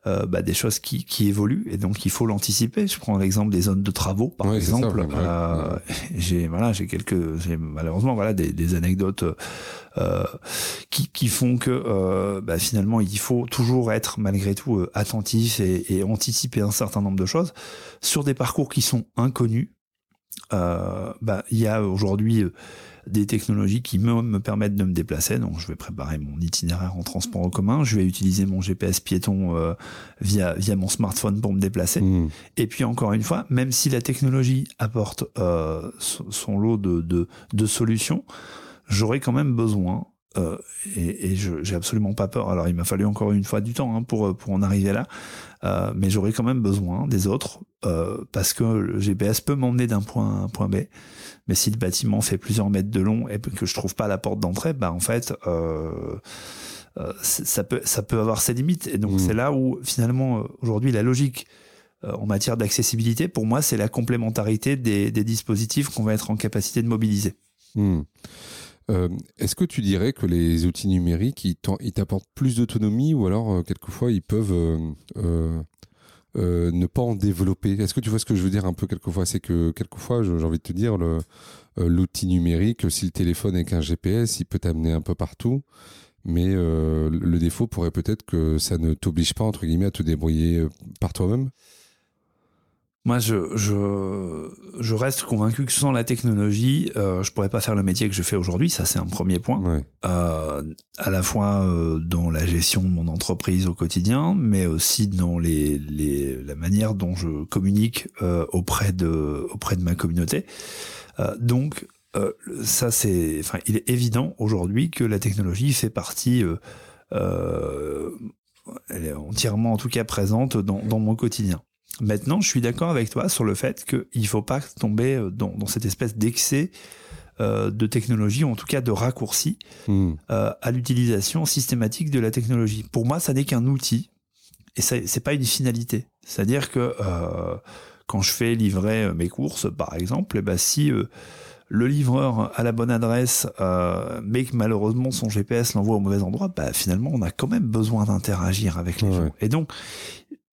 euh, bah, des choses qui, qui, évoluent et donc il faut l'anticiper. Je prends l'exemple des zones de travaux, par exemple. euh, j'ai voilà, j'ai quelques, j'ai malheureusement voilà des, des anecdotes euh, qui, qui, font que euh, bah, finalement il faut toujours être malgré tout euh, attentif et, et, anticiper un certain nombre de choses sur des parcours qui sont inconnus. bah il y a aujourd'hui des technologies qui me, me, permettent de me déplacer. Donc, je vais préparer mon itinéraire en transport en commun. Je vais utiliser mon GPS piéton euh, via via mon smartphone pour me déplacer. Mmh. Et puis encore une fois, même si la technologie apporte euh, son lot de, de, de solutions, j'aurai quand même besoin euh, et, et j'ai absolument pas peur. Alors il m'a fallu encore une fois du temps hein, pour pour en arriver là, euh, mais j'aurai quand même besoin des autres euh, parce que le GPS peut m'emmener d'un point à un point B. Mais si le bâtiment fait plusieurs mètres de long et que je trouve pas la porte d'entrée, bah en fait ça peut ça peut avoir ses limites. Et donc mmh. c'est là où finalement aujourd'hui la logique en matière d'accessibilité, pour moi, c'est la complémentarité des, des dispositifs qu'on va être en capacité de mobiliser. Mmh. Euh, Est-ce que tu dirais que les outils numériques, ils t'apportent plus d'autonomie ou alors euh, quelquefois ils peuvent euh, ne pas en développer? Est-ce que tu vois ce que je veux dire un peu quelquefois? C'est que quelquefois, j'ai envie de te dire, l'outil numérique, si le téléphone est qu'un GPS, il peut t'amener un peu partout. Mais le défaut pourrait peut-être que ça ne t'oblige pas, entre guillemets, à te débrouiller par toi-même? Moi, je, je, je reste convaincu que sans la technologie, euh, je pourrais pas faire le métier que je fais aujourd'hui. Ça, c'est un premier point. Ouais. Euh, à la fois euh, dans la gestion de mon entreprise au quotidien, mais aussi dans les, les la manière dont je communique euh, auprès de auprès de ma communauté. Donc, ça, c'est, enfin, il est évident aujourd'hui que la technologie fait partie. elle est entièrement, en tout cas, présente dans, dans mon quotidien. Maintenant, je suis d'accord avec toi sur le fait qu'il ne faut pas tomber dans, dans cette espèce d'excès de technologie, ou en tout cas de raccourcis Hmm. à l'utilisation systématique de la technologie. Pour moi, ça n'est qu'un outil et c'est pas une finalité. C'est-à-dire que quand je fais livrer mes courses, par exemple, eh ben, si le livreur a la bonne adresse, euh, mais que malheureusement son GPS l'envoie au mauvais endroit, bah, finalement on a quand même besoin d'interagir avec les Ouais. gens. Et donc,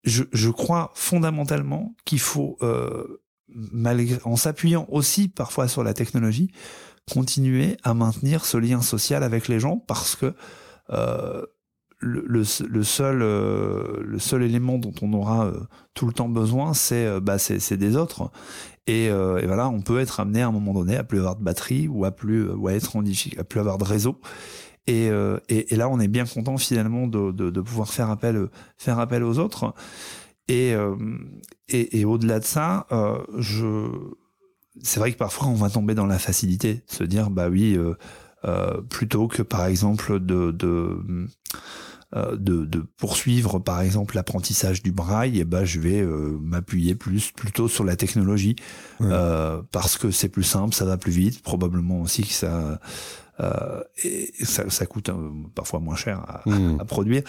je, crois fondamentalement qu'il faut, euh, en s'appuyant aussi parfois sur la technologie, continuer à maintenir ce lien social avec les gens parce que euh, le, seul euh, le seul élément dont on aura tout le temps besoin c'est bah des autres. Et, voilà on peut être amené à un moment donné à plus avoir de batterie ou à plus à être en à plus avoir de réseau et, euh, et, et là on est bien content finalement de, de, pouvoir faire appel faire appel aux autres. Et euh, et, au-delà de ça euh, je c'est vrai que parfois on va tomber dans la facilité se dire bah oui plutôt que par exemple de, de, de poursuivre par exemple l'apprentissage du braille, et ben je vais euh, m'appuyer plus plutôt sur la technologie Ouais. euh, parce que c'est plus simple, ça va plus vite, probablement aussi que ça euh, et ça, ça coûte euh, parfois moins cher à, Hmm. à produire.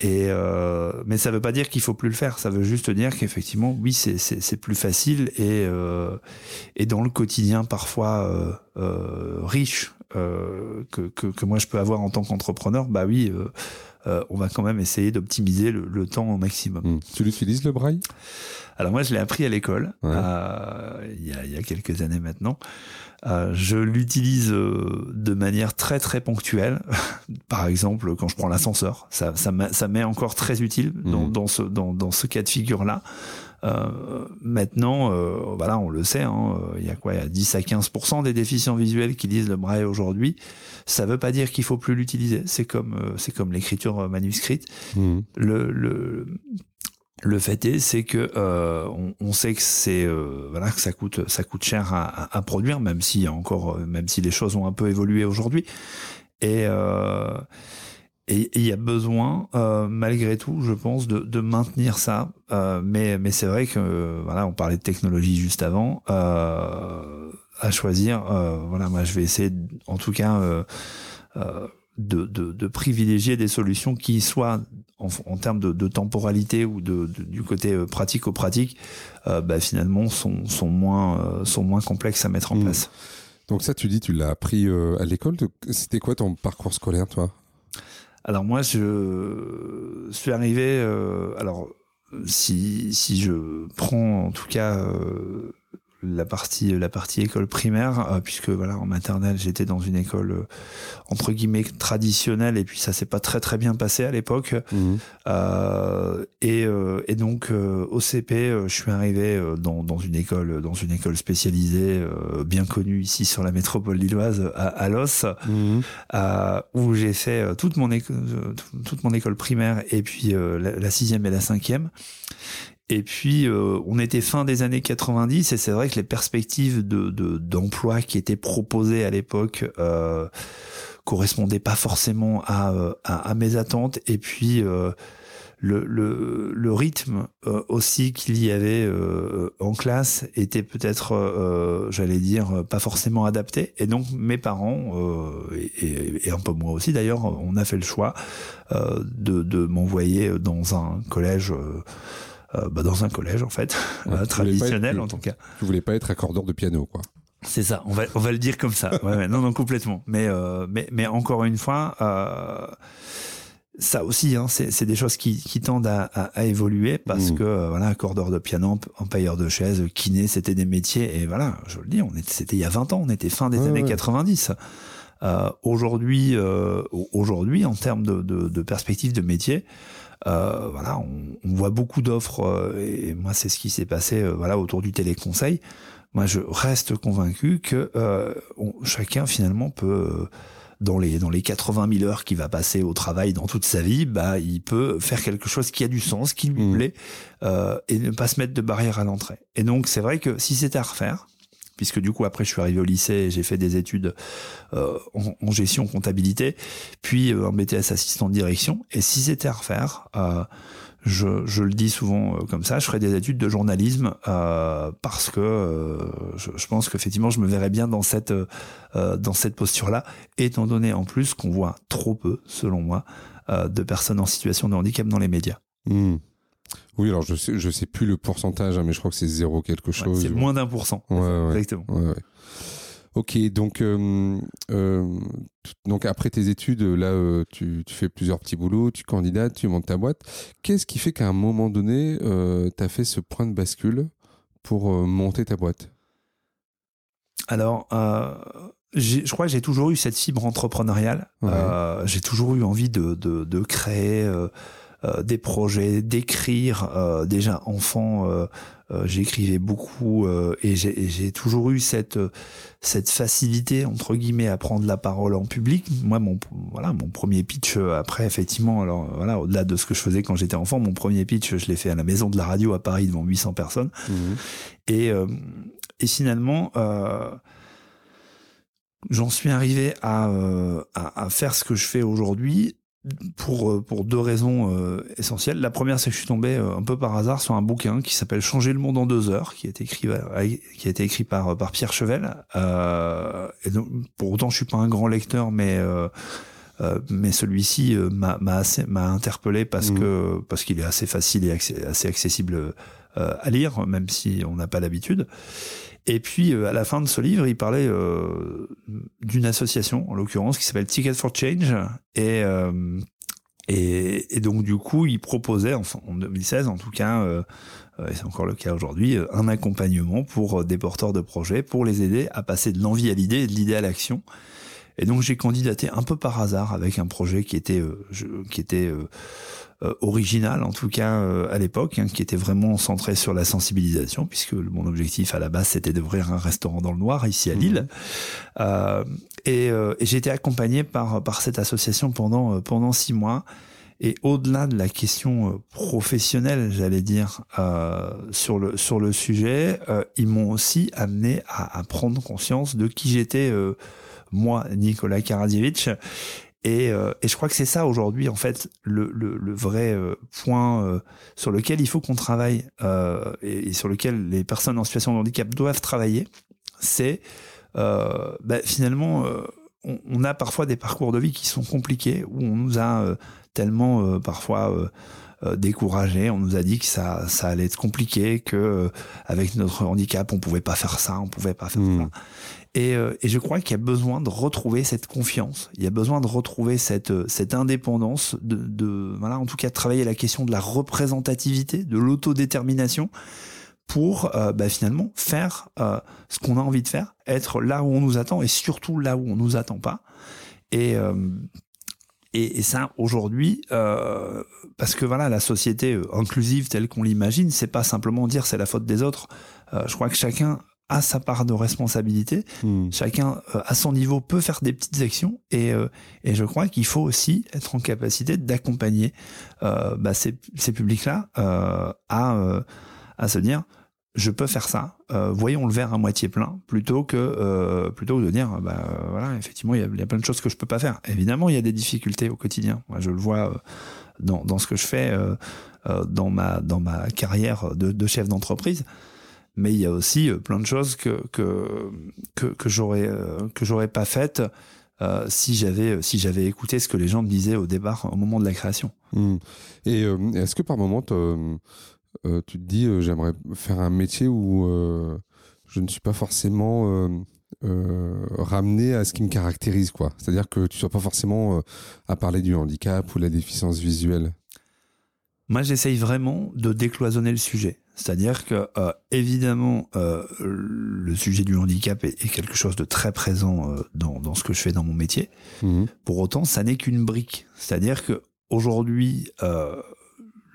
Et euh, mais ça veut pas dire qu'il faut plus le faire. Ça veut juste dire qu'effectivement, oui, c'est c'est plus facile et euh, et dans le quotidien parfois euh, euh, riche euh, que, que que moi je peux avoir en tant qu'entrepreneur, bah oui. Euh, on va quand même essayer d'optimiser le, le temps au maximum. Hmm. Tu l'utilises le braille? Alors moi, je l'ai appris à l'école Ouais. euh, il, y a, il y a quelques années maintenant. Euh, je l'utilise euh, de manière très très ponctuelle. Par exemple, quand je prends l'ascenseur, ça, ça, ça m'est encore très utile dans, Mhm. dans, ce, dans, dans ce cas de figure-là. Euh, maintenant, euh, voilà, on le sait, hein, euh, il y a quoi? Il y a 10 à 15% des déficients visuels qui lisent le braille aujourd'hui. Ça veut pas dire qu'il faut plus l'utiliser. C'est comme, euh, c'est comme l'écriture manuscrite Hmm. le, le, le fait est, c'est que euh, on, on sait que c'est euh, voilà que ça coûte ça coûte cher à, à- à produire, même si encore euh, même si les choses ont un peu évolué aujourd'hui. Et euh, et il y a besoin, euh, malgré tout, je pense, de, de maintenir ça. Euh, mais mais c'est vrai que voilà, on parlait de technologie juste avant. Euh, à choisir, euh, voilà, moi je vais essayer, en tout cas. Euh, euh, de, de, de privilégier des solutions qui soient en, en termes de, de temporalité ou de, de- du côté euh, pratico-pratique, euh, bah, finalement sont, sont, moins, euh, sont moins complexes à mettre en Mm. place. Donc ça, tu dis, tu l'as appris euh, à l'école. C'était quoi ton parcours scolaire, toi? Alors moi, je suis arrivé. euh, alors si si je prends en tout cas euh, la partie la partie école primaire, euh, puisque voilà en maternelle j'étais dans une école euh, entre guillemets traditionnelle et puis ça s'est pas très très bien passé à l'époque. Hmm. Euh, et, et donc au CP, je suis arrivé dans, dans une école dans une école spécialisée bien connue ici sur la métropole lilloise à, à Los, euh, où j'ai fait toute mon école toute mon école primaire et puis la, la sixième et la cinquième. Et puis euh, on était fin des années 90 et c'est vrai que les perspectives de de- d'emploi qui étaient proposées à l'époque euh, correspondaient pas forcément à, euh, mes attentes et puis euh, le, rythme aussi qu'il y avait en classe était peut-être, j'allais dire, pas forcément adapté. Et donc mes parents, et, un peu moi aussi d'ailleurs, on a fait le choix de m'envoyer dans un collège. Euh, bah, dans un collège en fait, Ouais, euh, traditionnel être- en tout cas. Tu voulais pas être accordeur de piano, quoi. C'est ça, on va, on va le dire comme ça. Ouais, ouais, non, non, complètement. Mais, euh, mais, mais encore une fois, euh, ça aussi, hein, c'est c'est des choses qui, qui tendent à, à, à évoluer parce Mm. que euh, voilà, accordeur de piano, empailleur de chaise, kiné, c'était des métiers. Et voilà, je le dis, on était, c'était il y a 20 ans, on était fin des Ouais, années ouais. 90. Euh, aujourd'hui, euh, aujourd'hui, en termes de, de, de perspective de métier, euh, voilà, on, on voit beaucoup d'offres euh, et moi c'est ce qui s'est passé euh, voilà autour du téléconseil. Moi, je reste convaincu que euh, on- chacun finalement peut euh, dans les dans les 80 000 heures qu'il va passer au travail dans toute sa vie, bah il peut faire quelque chose qui a du sens, qui lui Mhm. plaît euh, et ne pas se mettre de barrière à l'entrée. Et donc c'est vrai que si c'était à refaire, puisque du coup après je suis arrivé au lycée et j'ai fait des études euh, en, en gestion comptabilité, puis euh, un BTS assistant de direction. Et si c'était à refaire, euh, je, je, le dis souvent comme ça, je ferai des études de journalisme parce que je, je, pense qu'effectivement je me verrais bien dans cette dans cette posture-là, étant donné en plus qu'on voit trop peu, selon moi, de personnes en situation de handicap dans les médias. Hmm. Oui, alors je sais, je sais plus le pourcentage, hein, mais je crois que c'est zéro quelque chose. c'est moins d'un pour cent. Exactement. Ok, donc euh, euh, donc après tes études, là, euh, tu, tu, fais plusieurs petits boulots, tu candidates, tu montes ta boîte. Qu'est-ce qui fait qu'à un moment donné, tu as fait ce point de bascule pour monter ta boîte? Alors, je crois que j'ai toujours eu cette fibre entrepreneuriale. j'ai toujours eu envie de, de, de créer des projets, d'écrire. Euh, déjà enfant, euh, j'écrivais beaucoup et j'ai toujours eu cette cette facilité entre guillemets à prendre la parole en public. Moi, mon voilà, mon premier pitch après effectivement, alors voilà, au-delà de ce que je faisais quand j'étais enfant, mon premier pitch, je l'ai fait à la maison de la radio à Paris devant 800 personnes. Mmh. Et et finalement. J'en suis arrivé à, à, à, faire ce que je fais aujourd'hui pour, euh, pour deux raisons euh, essentielles. La première, c'est que je suis tombé euh, un peu par hasard sur un bouquin qui s'appelle Changer le monde en deux heures, qui a été écrit, qui a été écrit par, par Pierre Chevel. Euh, et donc, pour autant, je suis pas un grand lecteur, mais euh, mais celui-ci m'a m'a interpellé parce mmh. que parce qu'il est assez facile et assez accessible à lire, même si on n'a pas l'habitude. Et puis à la fin de ce livre, il parlait euh, d'une association, en l'occurrence, qui s'appelle Ticket for Change, et, euh, et, et donc du coup, il proposait, en 2016 en tout cas, euh, et c'est encore le cas aujourd'hui, un accompagnement pour des porteurs de projets, pour les aider à passer de l'envie à l'idée et de l'idée à l'action. Et donc j'ai candidaté un peu par hasard avec un projet qui était, qui était euh, original en tout cas euh, à l'époque, hein, qui était vraiment centré sur la sensibilisation, puisque mon objectif à la base c'était d'ouvrir un restaurant dans le noir ici à Lille. Mmh. Euh, et, et j'ai été accompagné par par cette association pendant pendant six mois. Et au-delà de la question professionnelle, j'allais dire euh, sur le sur le sujet, euh, ils m'ont aussi amené à, à, prendre conscience de qui j'étais euh, moi, Nicolas Karadzievich, et, euh, et, je crois que c'est ça aujourd'hui, en fait, le, le, le vrai euh, point euh, sur lequel il faut qu'on travaille et, et, sur lequel les personnes en situation de handicap doivent travailler. C'est bah, finalement, on, on, a parfois des parcours de vie qui sont compliqués, où on nous a tellement parfois découragés, on nous a dit que ça, ça allait être compliqué, que avec notre handicap, on pouvait pas faire ça, on pouvait pas faire mmh. ça. Et, euh, et, je crois qu'il y a besoin de retrouver cette confiance. Il y a besoin de retrouver cette, euh, cette indépendance, de, de voilà, en tout cas, de travailler la question de la représentativité, de l'autodétermination, pour euh, bah, finalement faire ce qu'on a envie de faire, être là où on nous attend et surtout là où on nous attend pas. Et et, et, ça aujourd'hui, parce que voilà, la société inclusive telle qu'on l'imagine, c'est pas simplement dire c'est la faute des autres. je crois que chacun a sa part de responsabilité. Hmm. Chacun, euh, à son niveau, peut faire des petites actions. Et, euh, et je crois qu'il faut aussi être en capacité d'accompagner euh, bah, ces, ces publics-là à, à se dire je peux faire ça. voyons le verre à moitié plein, plutôt que plutôt que de dire bah voilà effectivement il y, a, il y, a, plein de choses que je peux pas faire. Évidemment il y a des difficultés au quotidien. Moi je le vois dans, dans ce que je fais dans ma dans ma carrière de, de chef d'entreprise mais il y a aussi euh, plein de choses que que que, que j'aurais euh, que j'aurais pas faites euh, si j'avais si j'avais écouté ce que les gens me disaient au départ au moment de la création. Mmh. Et est-ce que par moment tu te dis j'aimerais faire un métier où je ne suis pas forcément ramené à ce qui me caractérise quoi? C'est-à-dire que tu sois pas forcément à parler du handicap ou la déficience visuelle? Moi, j'essaye vraiment de décloisonner le sujet. C'est-à-dire que euh, évidemment euh, le sujet du handicap est, est, quelque chose de très présent euh, dans, dans, ce que je fais dans mon métier. Mmh. Pour autant, ça n'est qu'une brique. C'est-à-dire que aujourd'hui,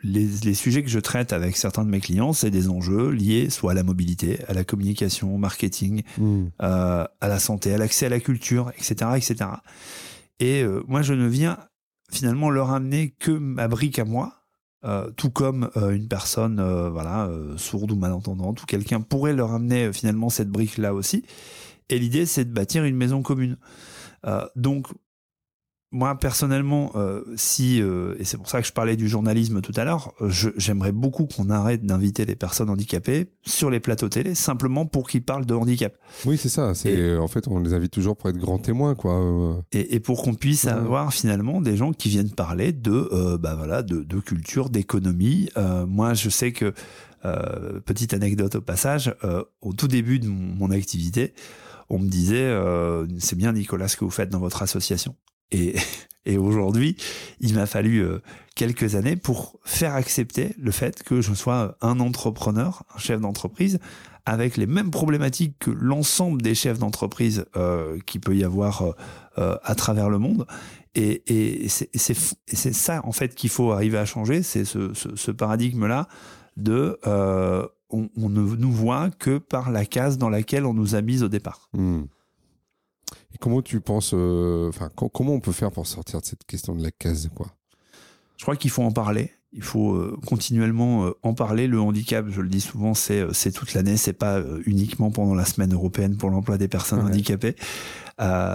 les, les, sujets que je traite avec certains de mes clients, c'est des enjeux liés soit à la mobilité, à la communication, au marketing, mmh. à la santé, à l'accès à la culture, etc., etc. Et moi, je ne viens finalement leur amener que ma brique à moi euh, tout comme euh, une personne euh, voilà euh, sourde ou malentendante ou quelqu'un pourrait leur amener finalement cette brique là aussi. Et l'idée c'est de bâtir une maison commune. Donc moi personnellement, euh, si euh, et c'est pour ça que je parlais du journalisme tout à l'heure, euh, j'aimerais beaucoup qu'on arrête d'inviter les personnes handicapées sur les plateaux télé simplement pour qu'ils parlent de handicap. Oui, c'est ça. C'est en fait on les invite toujours pour être grands témoins, quoi. Et, et pour qu'on puisse avoir finalement des gens qui viennent parler de bah voilà de, de culture, d'économie. moi, je sais que petite anecdote au passage, au tout début de mon, mon activité on me disait c'est bien Nicolas ce que vous faites dans votre association. Et, aujourd'hui, il m'a fallu euh, quelques années pour faire accepter le fait que je sois un entrepreneur, un chef d'entreprise, avec les mêmes problématiques que l'ensemble des chefs d'entreprise euh, qui peut y avoir euh, euh à travers le monde. Et, c'est ça, en fait, qu'il faut arriver à changer, c'est ce, paradigme-là de on, on, ne nous voit que par la case dans laquelle on nous a mis au départ. Mmh. Comment tu penses, euh, enfin, comment on peut faire pour sortir de cette question de la case, quoi? Je crois qu'il faut en parler. Il faut euh, continuellement euh, en parler. Le handicap, je le dis souvent, c'est c'est toute l'année. C'est pas uniquement pendant la semaine européenne pour l'emploi des personnes handicapées.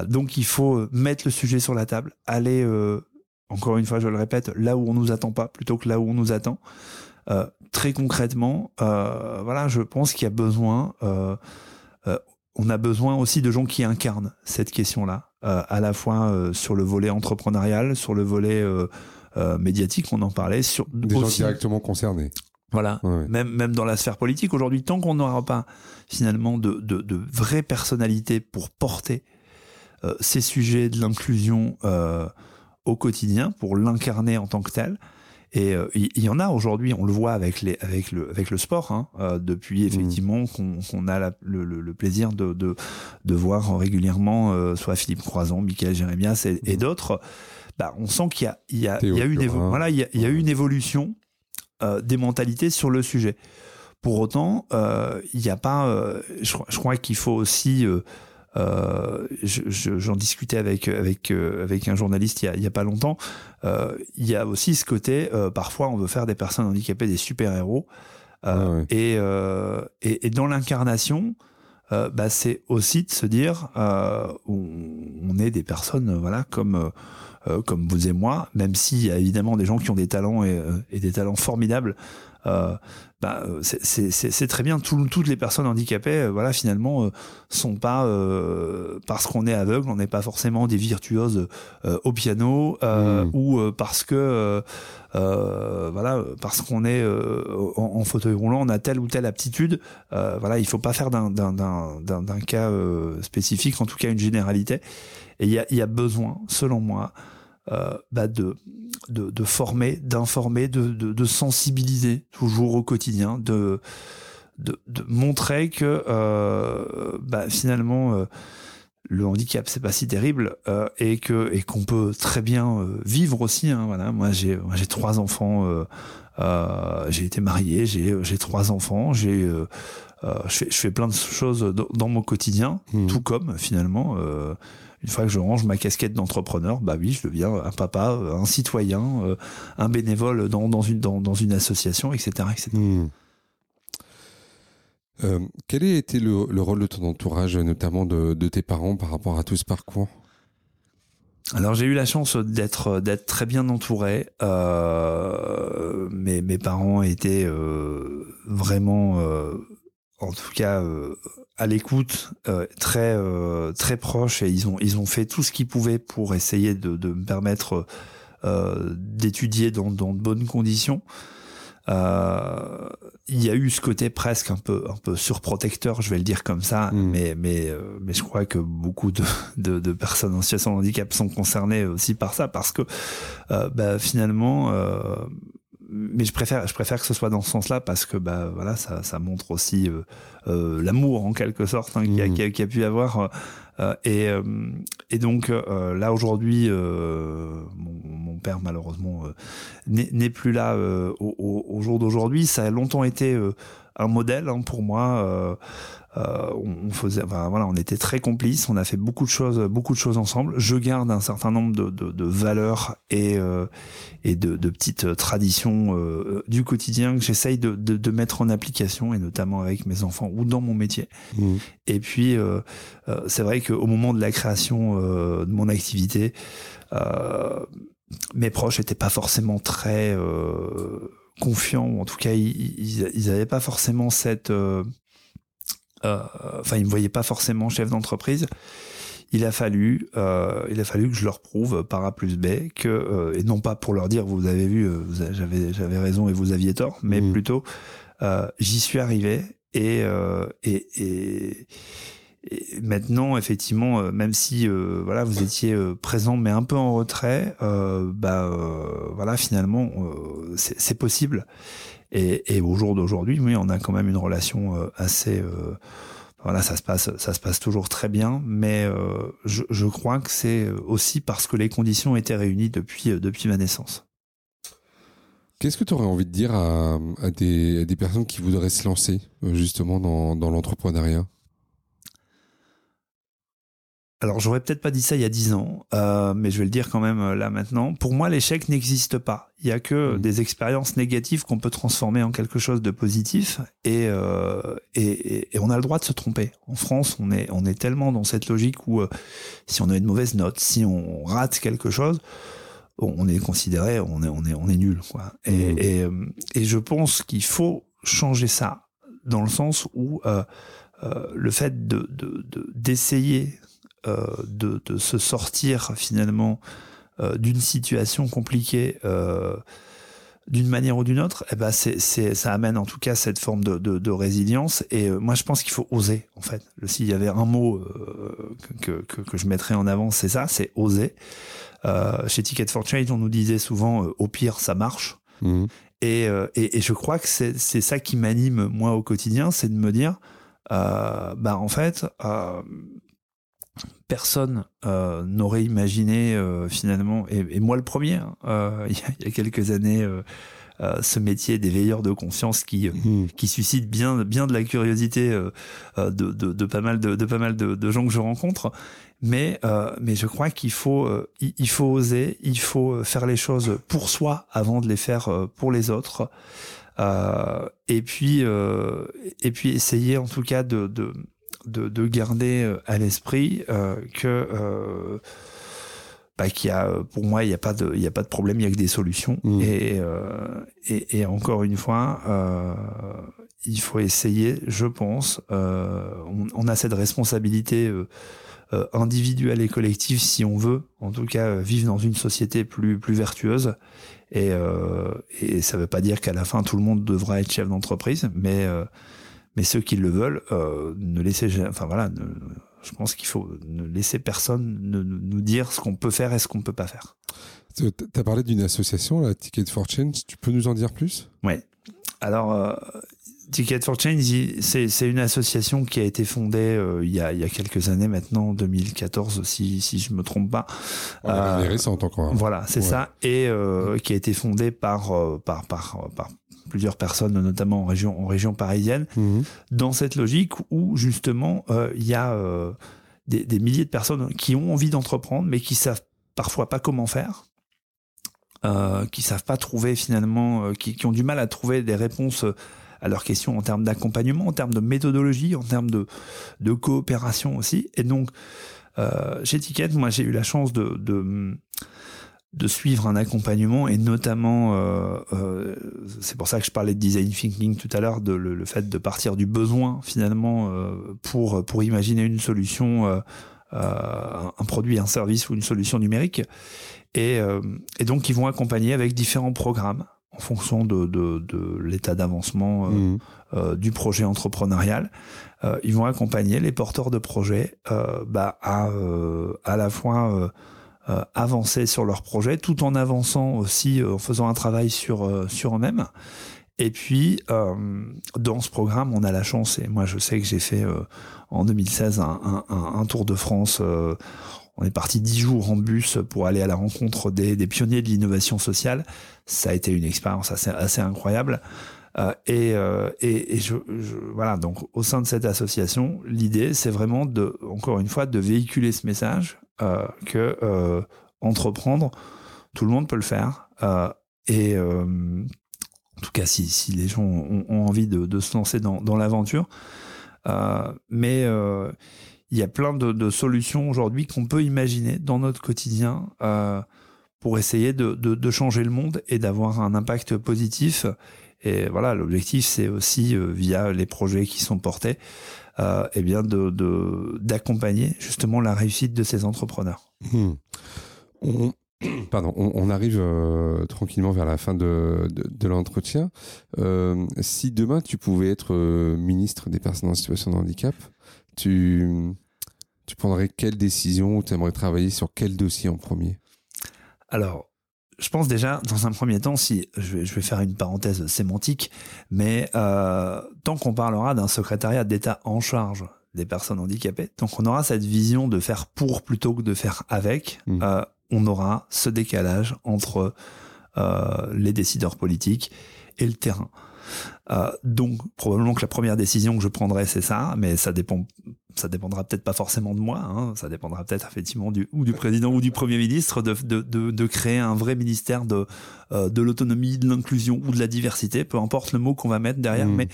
donc, il faut mettre le sujet sur la table. Aller, encore une fois, je le répète, là où on nous attend pas, plutôt que là où on nous attend. très concrètement, voilà, je pense qu'il y a besoin on a besoin aussi de gens qui incarnent cette question-là, euh, à la fois euh, sur le volet entrepreneurial, sur le volet euh, médiatique, on en parlait, sur des gens directement concernés. Voilà, même même dans la sphère politique aujourd'hui, tant qu'on n'aura pas finalement de, de, de vraies personnalités pour porter ces sujets de l'inclusion au quotidien, pour l'incarner en tant que tel, et euh, il y, en a aujourd'hui, on le voit avec les avec le avec le sport, hein, euh, depuis mmh. effectivement qu'on a le, le, plaisir de, de, de voir régulièrement euh, soit Philippe Croison, Michael Jérémias et, mmh. d'autres. Bah, on sent qu'il y a il y a, il y a une voilà il y a, il y a eu une évolution des mentalités sur le sujet. Pour autant, il n'y a pas. Je, je, crois qu'il faut aussi euh, j'en discutais avec avec euh, avec un journaliste il y a, il y a pas longtemps. Euh, il y a aussi ce côté, euh, parfois on veut faire des personnes handicapées des super héros, euh, ah et, et, et dans l'incarnation, bah c'est aussi de se dire, on, on, est des personnes, voilà, comme comme vous et moi, même s'il y a évidemment des gens qui ont des talents et, et des talents formidables euh, bah, euh, c'est très bien. toutes les personnes handicapées, euh, voilà, finalement, sont pas parce qu'on est aveugle, on n'est pas forcément des virtuoses au piano mmh. ou parce que voilà, parce qu'on est en, fauteuil roulant, on a telle ou telle aptitude. voilà, il faut pas faire d'un cas spécifique, en tout cas une généralité. Et il y a, y a besoin, selon moi, euh, bah de, de, de, former, d'informer, de, de, de, sensibiliser toujours au quotidien, de, de, montrer que euh, bah, finalement euh, le handicap c'est pas si terrible euh, et que et qu'on peut très bien euh, vivre aussi. Hein, voilà, moi j'ai j'ai trois enfants, j'ai été marié, j'ai j'ai trois enfants, j'ai je fais, je fais plein de choses dans mon quotidien, mmh. tout comme finalement une fois que je range ma casquette d'entrepreneur, bah oui, je deviens un papa, un citoyen, euh, un bénévole dans, dans, une, dans, dans, une association, etc. etc. Hmm. Euh, quel a été le, le, rôle de ton entourage, notamment de, de, tes parents, par rapport à tout ce parcours? Alors j'ai eu la chance d'être d'être très bien entouré. Euh, mes, mes parents étaient euh, vraiment, en tout cas, euh, à l'écoute, euh, très euh, très proche et ils ont ils ont fait tout ce qu'ils pouvaient pour essayer de, de me permettre euh, d'étudier dans, dans de bonnes conditions. Euh, il y a eu ce côté presque un peu un peu surprotecteur, je vais le dire comme ça, mm. mais mais euh, mais je crois que beaucoup de, de, de personnes en situation de handicap sont concernées aussi par ça parce que bah, finalement mais je préfère, je préfère que ce soit dans ce sens-là parce que bah voilà, ça, ça montre aussi euh, euh, l'amour en quelque sorte hein, qu'il y, mmh. a pu avoir. Euh, et, euh, et donc euh, là aujourd'hui, mon, mon, père malheureusement n'est plus là au, au, au, jour d'aujourd'hui. Ça a longtemps été un modèle hein, pour moi. Euh, on, faisait, voilà, on était très complices. On a fait beaucoup de choses, beaucoup de choses ensemble. Je garde un certain nombre de, de, de valeurs et euh, et de, de, petites traditions euh, du quotidien que j'essaye de, de, mettre en application et notamment avec mes enfants ou dans mon métier. Mmh. Et puis c'est vrai qu'au moment de la création de mon activité, mes proches n'étaient pas forcément très confiants, ou en tout cas ils n'avaient pas forcément cette euh, enfin, ils me voyaient pas forcément chef d'entreprise. Il a fallu, euh, il a fallu que je leur prouve par A plus B que, euh, et non pas pour leur dire vous avez vu, j'avais j'avais raison et vous aviez tort, mais mmh. plutôt j'y suis arrivé et, et, et maintenant, effectivement, même si voilà, vous étiez présent mais un peu en retrait, bah voilà, finalement, c'est possible. Et, au jour d'aujourd'hui, oui, on a quand même une relation euh, assez euh, voilà, ça se passe, ça se passe toujours très bien, mais euh, je, crois que c'est aussi parce que les conditions étaient réunies depuis depuis ma naissance. Qu'est-ce que tu aurais envie de dire à, des, personnes qui voudraient se lancer justement dans l'entrepreneuriat? Alors j'aurais peut-être pas dit ça il y a dix ans, euh, mais je vais le dire quand même euh, là maintenant. Pour moi, l'échec n'existe pas. Il y a que mmh. des expériences négatives qu'on peut transformer en quelque chose de positif, euh, et, et, on a le droit de se tromper. En France, on est on est tellement dans cette logique où si on a une mauvaise note, si on rate quelque chose, on est considéré, on est on est on est nul quoi. Et, mmh. et, je pense qu'il faut changer ça dans le sens où le fait de d'essayer euh, de, de, se sortir finalement euh, d'une situation compliquée euh, d'une manière ou d'une autre, eh ben c'est, c'est, ça amène en tout cas cette forme de, de, de résilience. Et moi, je pense qu'il faut oser, en fait. S'il y avait un mot que, que, que, je mettrais en avant, c'est ça, c'est oser. Euh, chez Ticket for Change, on nous disait souvent, au pire, ça marche. Mmh. Et, et, et, je crois que c'est, c'est ça qui m'anime, moi, au quotidien, c'est de me dire, bah, en fait, personne euh, n'aurait imaginé euh, finalement, et, moi le premier, hein, euh, il, y a, quelques années, ce métier des veilleurs de conscience qui mmh. qui suscite bien bien de la curiosité de, de, de, pas mal de, de pas mal de, de, gens que je rencontre. Mais mais je crois qu'il faut il, faut oser, il faut faire les choses pour soi avant de les faire pour les autres. et puis et puis essayer en tout cas de, de de, garder euh, à l'esprit euh, que euh, bah, qu'il y a, pour moi, il n'y a pas de, il y a pas de problème, il y a que des solutions. Mmh. Et, et, encore une fois, il faut essayer, je pense. On, a cette responsabilité individuelle et collective si on veut, en tout cas, vivre dans une société plus plus vertueuse. Et, et ça ne veut pas dire qu'à la fin tout le monde devra être chef d'entreprise, mais mais ceux qui le veulent, euh, ne laissez, enfin voilà, je pense qu'il faut ne laisser personne nous dire ce qu'on peut faire et ce qu'on ne peut pas faire. Tu as parlé d'une association, la Ticket for Change. Tu peux nous en dire plus? Ouais. Alors, euh, Ticket for Change, c'est une association qui a été fondée euh, il, y a, il y a quelques années maintenant, 2014 si, si je me trompe pas. Ouais, euh, elle est récente encore. Hein. Voilà, c'est ça, et euh, qui a été fondée par, par, par, par plusieurs personnes, notamment en région, en région parisienne, mhm. dans cette logique où justement euh, il y a euh, des, milliers de personnes qui ont envie d'entreprendre, mais qui savent parfois pas comment faire, euh, qui savent pas trouver finalement, qui, ont du mal à trouver des réponses à leurs questions en termes d'accompagnement, en termes de méthodologie, en termes de, de coopération aussi. Et donc, chez Ticket, moi j'ai eu la chance de, de de suivre un accompagnement et notamment euh, euh, c'est pour ça que je parlais de design thinking tout à l'heure de le, fait de partir du besoin finalement euh, pour pour imaginer une solution euh, euh, un produit un service ou une solution numérique et, et donc ils vont accompagner avec différents programmes en fonction de, de, de l'état d'avancement mmh. du projet entrepreneurial ils vont accompagner les porteurs de projets bah, à à la fois euh, avancer sur leur projet, tout en avançant aussi, euh, en faisant un travail sur, euh, sur eux-mêmes. Et puis, dans ce programme, on a la chance, et moi je sais que j'ai fait en 2016 un, un, un, tour de France. on est parti dix jours en bus pour aller à la rencontre des, des pionniers de l'innovation sociale. Ça a été une expérience assez, assez incroyable. et, et, je, voilà, donc au sein de cette association, l'idée, c'est vraiment de, encore une fois, de véhiculer ce message que entreprendre, tout le monde peut le faire. et en tout cas, si, si les gens ont, envie de, de, se lancer dans, dans l'aventure. mais il y a plein de, solutions aujourd'hui qu'on peut imaginer dans notre quotidien euh, pour essayer de, changer le monde et d'avoir un impact positif. Et voilà, l'objectif, c'est aussi euh, via les projets qui sont portés, euh, eh bien de d'accompagner justement la réussite de ces entrepreneurs. Hmm. On, pardon, on, arrive euh, tranquillement vers la fin de, de, l'entretien. si demain tu pouvais être ministre des personnes en situation de handicap, tu, tu prendrais quelle décision ou tu aimerais travailler sur quel dossier en premier? Alors, je pense déjà, dans un premier temps, si je vais, faire une parenthèse sémantique, mais euh, tant qu'on parlera d'un secrétariat d'État en charge des personnes handicapées, tant qu'on aura cette vision de faire pour plutôt que de faire avec, mmh. euh, on aura ce décalage entre euh, les décideurs politiques et le terrain. Donc probablement que la première décision que je prendrai c'est ça, mais ça dépend ça dépendra peut-être pas forcément de moi, hein, ça dépendra peut-être effectivement du ou du président ou du premier ministre de, de, de, de créer un vrai ministère de euh, de l'autonomie, de l'inclusion ou de la diversité, peu importe le mot qu'on va mettre derrière, mmh. mais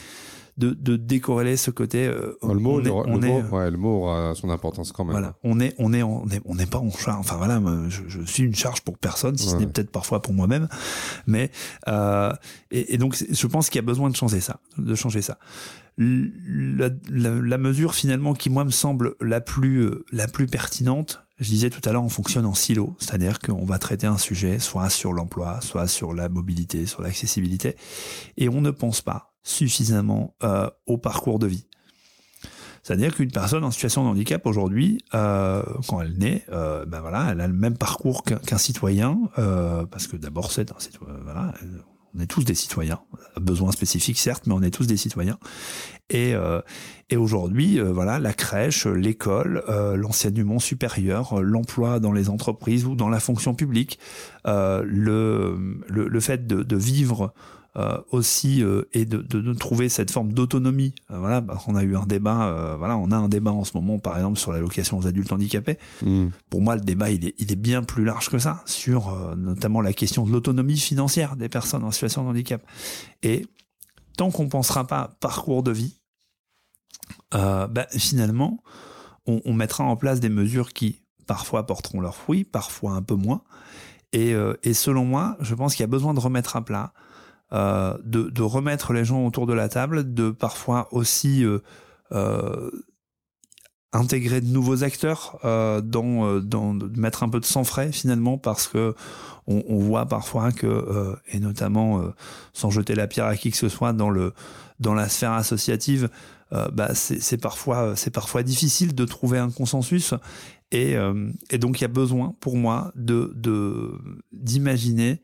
de, de décorréler ce côté. Euh, le mot, le, mot, ouais, le mot aura son importance quand même. Voilà, on est, on est, on est, on n'est pas en charge. Enfin voilà, je, je, suis une charge pour personne, si ce n'est peut-être parfois pour moi-même, mais euh, et, et, donc je pense qu'il y a besoin de changer ça, de changer ça la, la, mesure finalement qui moi me semble la plus euh, la plus pertinente, je disais tout à l'heure, on fonctionne en silo, c'est-à-dire qu'on va traiter un sujet soit sur l'emploi, soit sur la mobilité, sur l'accessibilité, et on ne pense pas suffisamment euh, au parcours de vie. C'est-à-dire qu'une personne en situation de handicap aujourd'hui, euh, quand elle naît, euh, ben voilà, elle a le même parcours qu'un citoyen, parce que d'abord c'est voilà, on est tous des citoyens, besoin spécifique certes, mais on est tous des citoyens. Et, et aujourd'hui, voilà, la crèche, l'école, l'enseignement supérieur, l'emploi dans les entreprises ou dans la fonction publique, le, le, fait de, vivre aussi euh, et de, de, trouver cette forme d'autonomie. Euh, voilà, bah, on a eu un débat, voilà, on a un débat en ce moment, par exemple, sur l'allocation aux adultes handicapés. Mm. Pour moi, le débat, il est, il est bien plus large que ça, sur notamment la question de l'autonomie financière des personnes en situation de handicap. Et tant qu'on pensera pas parcours de vie, bah, finalement, on, on, mettra en place des mesures qui parfois porteront leurs fruits, parfois un peu moins. Et, et selon moi, je pense qu'il y a besoin de remettre à plat euh, de, de, remettre les gens autour de la table, de parfois aussi euh, euh, intégrer de nouveaux acteurs dans, dans de mettre un peu de sang frais finalement parce que on, voit parfois que et notamment sans jeter la pierre à qui que ce soit dans le dans la sphère associative bah c'est parfois c'est parfois difficile de trouver un consensus et, et donc il y a besoin pour moi de d'imaginer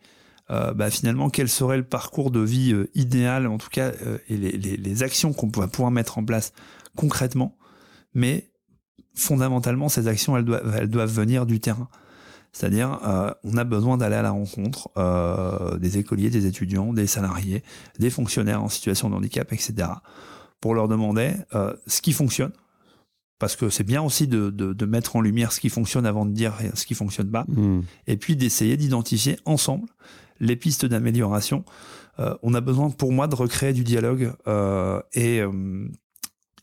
bah, finalement quel serait le parcours de vie euh, idéal, en tout cas, euh, et les, les, les actions qu'on va pouvoir mettre en place concrètement? Mais fondamentalement, ces actions, elles doivent, elles doivent venir du terrain. C'est-à-dire, euh, on a besoin d'aller à la rencontre euh, des écoliers, des étudiants, des salariés, des fonctionnaires en situation de handicap, etc., pour leur demander euh, ce qui fonctionne. Parce que c'est bien aussi de, de, de, mettre en lumière ce qui fonctionne avant de dire ce qui fonctionne pas. Mmh. Et puis d'essayer d'identifier ensemble les pistes d'amélioration. Euh, on a besoin, pour moi, de recréer du dialogue euh, et euh,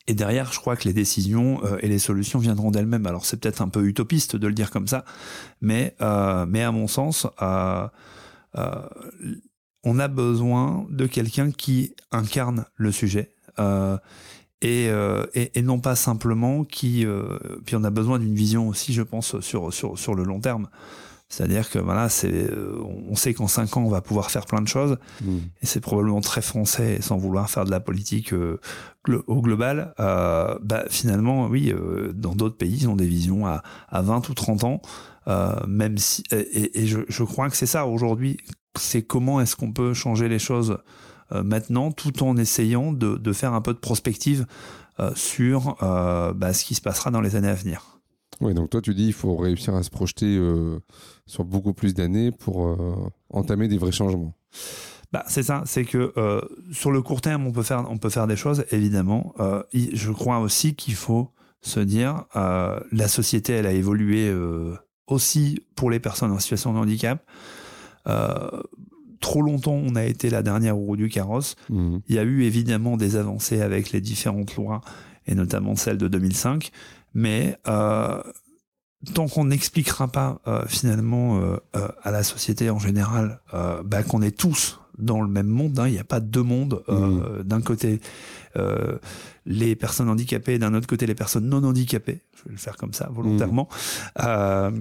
et derrière, je crois que les décisions et les solutions viendront d'elles-mêmes. Alors c'est peut-être un peu utopiste de le dire comme ça, mais mais à mon sens, on a besoin de quelqu'un qui incarne le sujet. Et, et, et, non pas simplement qui puis on a besoin d'une vision aussi je pense sur sur sur le long terme c'est-à-dire que voilà, c'est, euh, on sait qu'en cinq ans on va pouvoir faire plein de choses, mmh. et c'est probablement très français, sans vouloir faire de la politique euh, au global. Euh, bah, finalement, oui, euh, dans d'autres pays, ils ont des visions à, à 20 ou 30 ans, même si, et, et je, je, crois que c'est ça aujourd'hui. C'est comment est-ce qu'on peut changer les choses maintenant, tout en essayant de, de, faire un peu de prospective sur bah, ce qui se passera dans les années à venir. Oui, donc toi tu dis il faut réussir à se projeter euh, sur beaucoup plus d'années pour euh, entamer des vrais changements. bah, c'est ça, c'est que euh, sur le court terme, on peut faire, on peut faire des choses, évidemment. Euh, je crois aussi qu'il faut se dire, la société, elle a évolué aussi pour les personnes en situation de handicap. Trop longtemps, on a été la dernière roue du carrosse. Mmh. Il y a eu évidemment des avancées avec les différentes lois, et notamment celle de 2005, mais tant qu'on n'expliquera pas euh, finalement euh, euh, à la société en général euh, bah, qu'on est tous dans le même monde, hein, il n'y a pas deux mondes. Euh, D'un côté, euh, les personnes handicapées, d'un autre côté, les personnes non handicapées. Je vais le faire comme ça volontairement. Euh,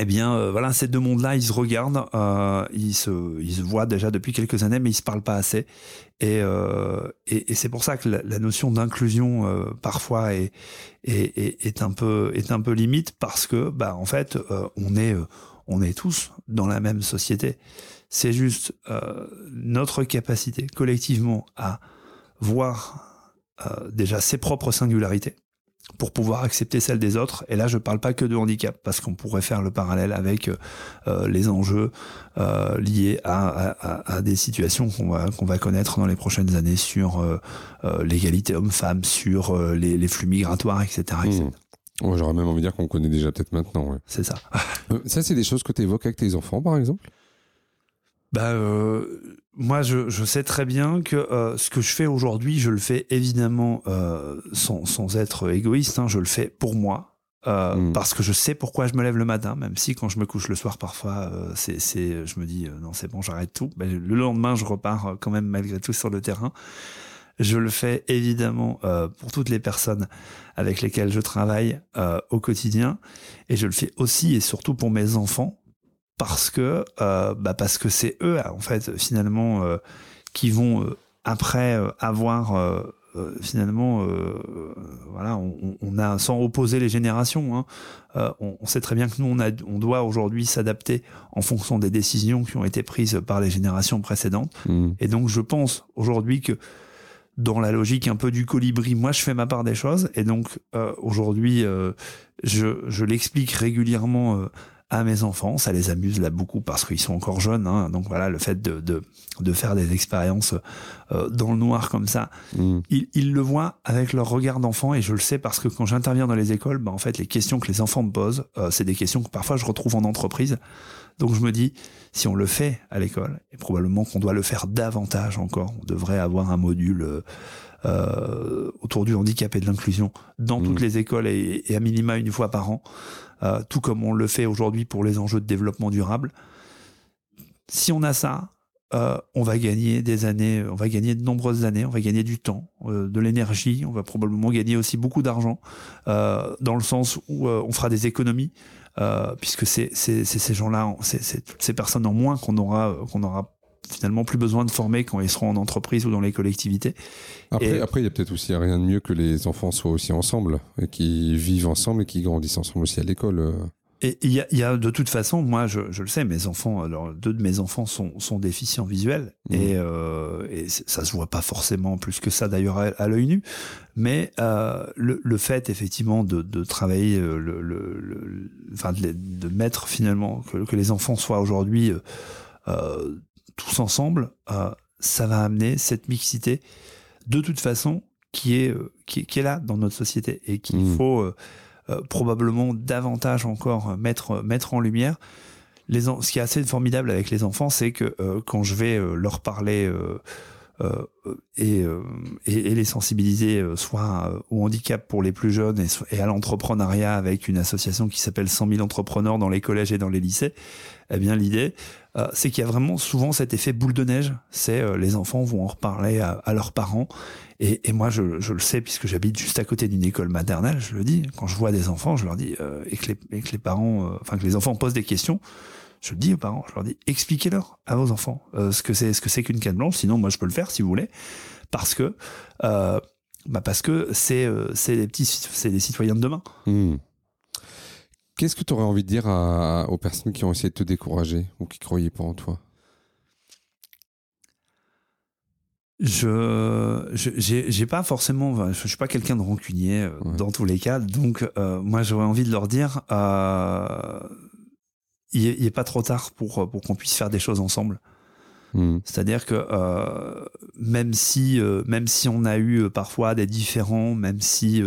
eh bien, euh, voilà, ces deux mondes-là, ils se regardent, euh, ils se, ils se voient déjà depuis quelques années, mais ils se parlent pas assez. Et, euh, et, et c'est pour ça que la, la notion d'inclusion euh, parfois est, est, est, un peu, est un peu limite parce que, bah, en fait, euh, on est, euh, on est tous dans la même société. C'est juste euh, notre capacité collectivement à voir euh, déjà ses propres singularités pour pouvoir accepter celles des autres. Et là, je parle pas que de handicap, parce qu'on pourrait faire le parallèle avec euh, les enjeux euh, liés à, à, à, des situations qu'on va, qu'on va connaître dans les prochaines années sur euh, euh, l'égalité homme-femme, sur euh, les, les, flux migratoires, etc. etc. Mmh. Ouais, J'aurais même envie de dire qu'on connaît déjà peut-être maintenant. Ouais. C'est ça. Euh, ça, c'est des choses que tu évoques avec tes enfants, par exemple? Bah, euh, moi, je, je, sais très bien que euh, ce que je fais aujourd'hui, je le fais évidemment euh, sans, sans, être égoïste. Hein, je le fais pour moi. Mmh. Parce que je sais pourquoi je me lève le matin, même si quand je me couche le soir, parfois, c'est, c'est, je me dis non, c'est bon, j'arrête tout. Ben, le lendemain, je repars quand même malgré tout sur le terrain. Je le fais évidemment pour toutes les personnes avec lesquelles je travaille au quotidien, et je le fais aussi et surtout pour mes enfants parce que euh, bah parce que c'est eux en fait finalement euh, qui vont euh, après avoir finalement voilà on, on, a sans opposer les générations hein, on, on, sait très bien que nous on a on doit aujourd'hui s'adapter en fonction des décisions qui ont été prises par les générations précédentes mmh. et donc je pense aujourd'hui que dans la logique un peu du colibri, moi je fais ma part des choses et donc euh, aujourd'hui euh, je, je l'explique régulièrement euh, à mes enfants. Ça les amuse là beaucoup parce qu'ils sont encore jeunes. Hein. Donc voilà, le fait de, de, de faire des expériences euh, dans le noir comme ça, mmh. ils, ils, le voient avec leur regard d'enfant et je le sais parce que quand j'interviens dans les écoles, bah, en fait, les questions que les enfants me posent, euh, c'est des questions que parfois je retrouve en entreprise. Donc je me dis, si on le fait à l'école, et probablement qu'on doit le faire davantage encore, on devrait avoir un module euh, autour du handicap et de l'inclusion dans mmh. toutes les écoles et, et, à minima une fois par an euh, tout comme on le fait aujourd'hui pour les enjeux de développement durable. Si on a ça, euh, on va gagner des années, on va gagner de nombreuses années, on va gagner du temps, euh, de l'énergie, on va probablement gagner aussi beaucoup d'argent, dans le sens où on fera des économies, puisque c'est ces gens-là, c'est toutes ces personnes en moins qu'on aura, qu'on aura finalement plus besoin de former quand ils seront en entreprise ou dans les collectivités. Après, et... après il y a peut-être aussi rien de mieux que les enfants soient aussi ensemble, et qui vivent ensemble et qui grandissent ensemble aussi à l'école. euh. Et il y a, y a, de toute façon, moi je, je, le sais, mes enfants, alors deux de mes enfants sont, sont déficients visuels Mmh. et, euh, et ça se voit pas forcément plus que ça d'ailleurs à, à l'œil nu, mais euh, le, le, fait effectivement de, de travailler, le, le, le, enfin de, de, mettre finalement que, que les enfants soient aujourd'hui euh, tous ensemble, euh, ça va amener cette mixité de toute façon qui est, euh, qui, qui est là dans notre société et qu'il mmh. faut euh, probablement davantage encore mettre, mettre en lumière. Les ce qui est assez formidable avec les enfants, c'est que euh, quand je vais leur parler euh, et, et, et, les sensibiliser soit au handicap pour les plus jeunes et, et à l'entrepreneuriat avec une association qui s'appelle 100 000 entrepreneurs dans les collèges et dans les lycées, eh bien l'idée, euh, c'est qu'il y a vraiment souvent cet effet boule de neige. C'est euh, les enfants vont en reparler à, à leurs parents. Et, et moi, je, je, le sais puisque j'habite juste à côté d'une école maternelle. Je le dis quand je vois des enfants, je leur dis euh, et, que les, et que les parents, enfin que les enfants posent des questions. Je le dis aux parents, je leur dis expliquez-leur à vos enfants ce que c'est ce que c'est qu'une canne blanche. Sinon, moi, je peux le faire si vous voulez, parce que bah parce que c'est c'est les petits c'est les citoyens de demain. Mmh. Qu'est-ce que tu aurais envie de dire à, aux personnes qui ont essayé de te décourager ou qui croyaient pas en toi? Je j'ai pas forcément, je suis pas quelqu'un de rancunier ouais. dans tous les cas, donc euh, moi j'aurais envie de leur dire, euh, il, est, il est pas trop tard pour pour qu'on puisse faire des choses ensemble. Hmm. C'est-à-dire que euh, même si euh, même si on a eu parfois des différends, même si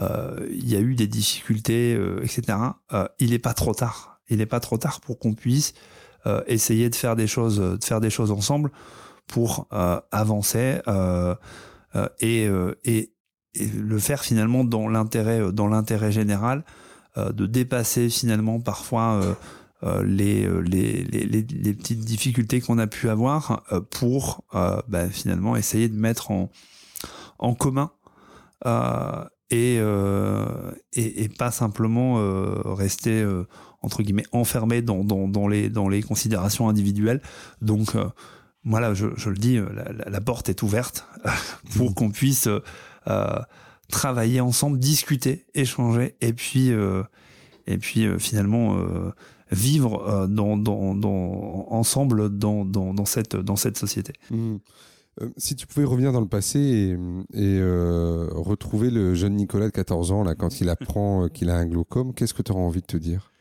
il y a eu des difficultés, etc. il n'est pas trop tard. Il n'est pas trop tard pour qu'on puisse essayer de faire des choses, de faire des choses ensemble pour avancer et, et, et le faire finalement dans l'intérêt dans l'intérêt général, de dépasser finalement parfois euh, les, les, les, les, petites difficultés qu'on a pu avoir euh, pour euh, bah, finalement essayer de mettre en, en commun et, et, et, pas simplement rester entre guillemets enfermé dans, dans, dans, les, dans les considérations individuelles. Donc voilà, je, je, le dis, la, la, porte est ouverte pour mmh. qu'on puisse euh, travailler ensemble, discuter, échanger, et puis, euh, et puis euh, finalement vivre euh, dans, dans, dans, ensemble dans, dans, cette, dans cette société. Mmh. Euh, si tu pouvais revenir dans le passé et, et euh, retrouver le jeune Nicolas de 14 ans, là, quand il apprend qu'il a un glaucome, qu'est-ce que tu auras envie de te dire?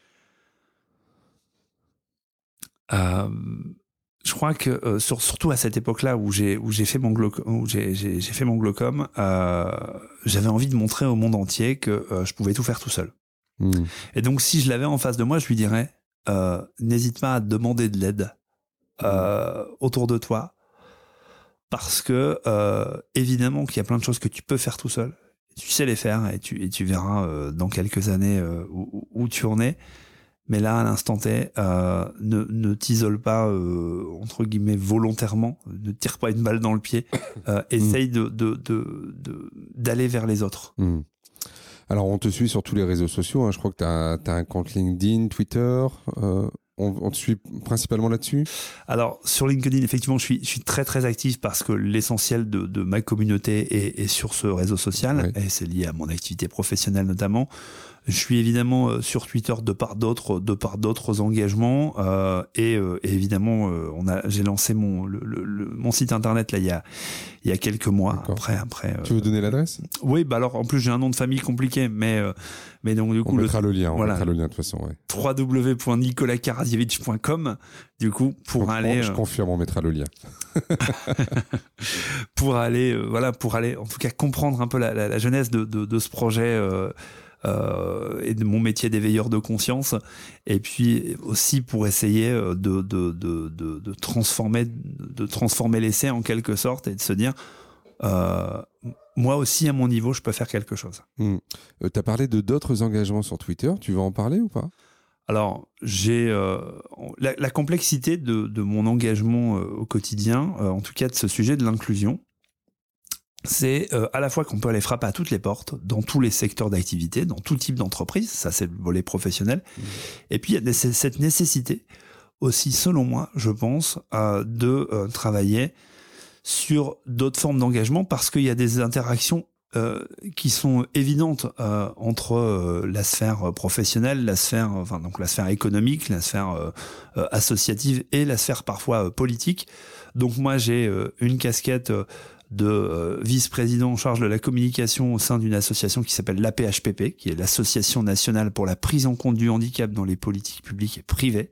Je crois que surtout à cette époque-là où j'ai fait mon glaucome, où j'ai fait mon glaucome, j'avais envie de montrer au monde entier que je pouvais tout faire tout seul. Mmh. Et donc si je l'avais en face de moi, je lui dirais euh, n'hésite pas à demander de l'aide euh, autour de toi. Parce que, euh, évidemment, qu'il y a plein de choses que tu peux faire tout seul. Tu sais les faire et tu, et tu verras dans quelques années où, où, tu en es. Mais là, à l'instant T, ne, ne t'isole pas, entre guillemets, volontairement. Ne tire pas une balle dans le pied. essaye de, de, de, d'aller vers les autres. Mmh. Alors, on te suit sur tous les réseaux sociaux. Hein. Je crois que tu as, un compte LinkedIn, Twitter. Euh, on, te suit principalement là-dessus? Alors, sur LinkedIn, effectivement, je suis, je suis très, très actif parce que l'essentiel de, de, ma communauté est, est, sur ce réseau social. Et c'est lié à mon activité professionnelle notamment. Je suis évidemment euh, sur Twitter de part d'autres, de part d'autres engagements euh, et, euh, et, évidemment euh, on a, j'ai lancé mon le, le, mon site internet là il y a il y a quelques mois. Après après. Tu veux donner l'adresse? Oui, bah alors en plus j'ai un nom de famille compliqué, mais mais donc du coup on mettra le, lien. On mettra le lien de toute façon. Ouais. www.nicolaskaradievich.com du coup pour aller. Je confirme, on mettra le lien. pour aller voilà pour aller en tout cas comprendre un peu la, la, la genèse de, de, de ce projet euh, et de mon métier d'éveilleur de conscience, et puis aussi pour essayer euh, de, de, de, de, transformer, de transformer l'essai en quelque sorte et de se dire, euh, moi aussi à mon niveau, je peux faire quelque chose. Hmm. tu as parlé de d'autres engagements sur Twitter, tu veux en parler ou pas? Alors, j'ai la, la, complexité de, de mon engagement au quotidien, en tout cas de ce sujet de l'inclusion c'est euh, à la fois qu'on peut aller frapper à toutes les portes, dans tous les secteurs d'activité, dans tout type d'entreprise, ça c'est le volet professionnel, mmh. et puis il y a cette nécessité aussi, selon moi, je pense, euh, de euh, travailler sur d'autres formes d'engagement parce qu'il y a des interactions qui sont évidentes entre la sphère professionnelle, la sphère, enfin donc la sphère économique, la sphère associative et la sphère parfois politique. Donc moi j'ai une casquette de euh, vice-président en charge de la communication au sein d'une association qui s'appelle l'APHPP, qui est l'Association nationale pour la prise en compte du handicap dans les politiques publiques et privées.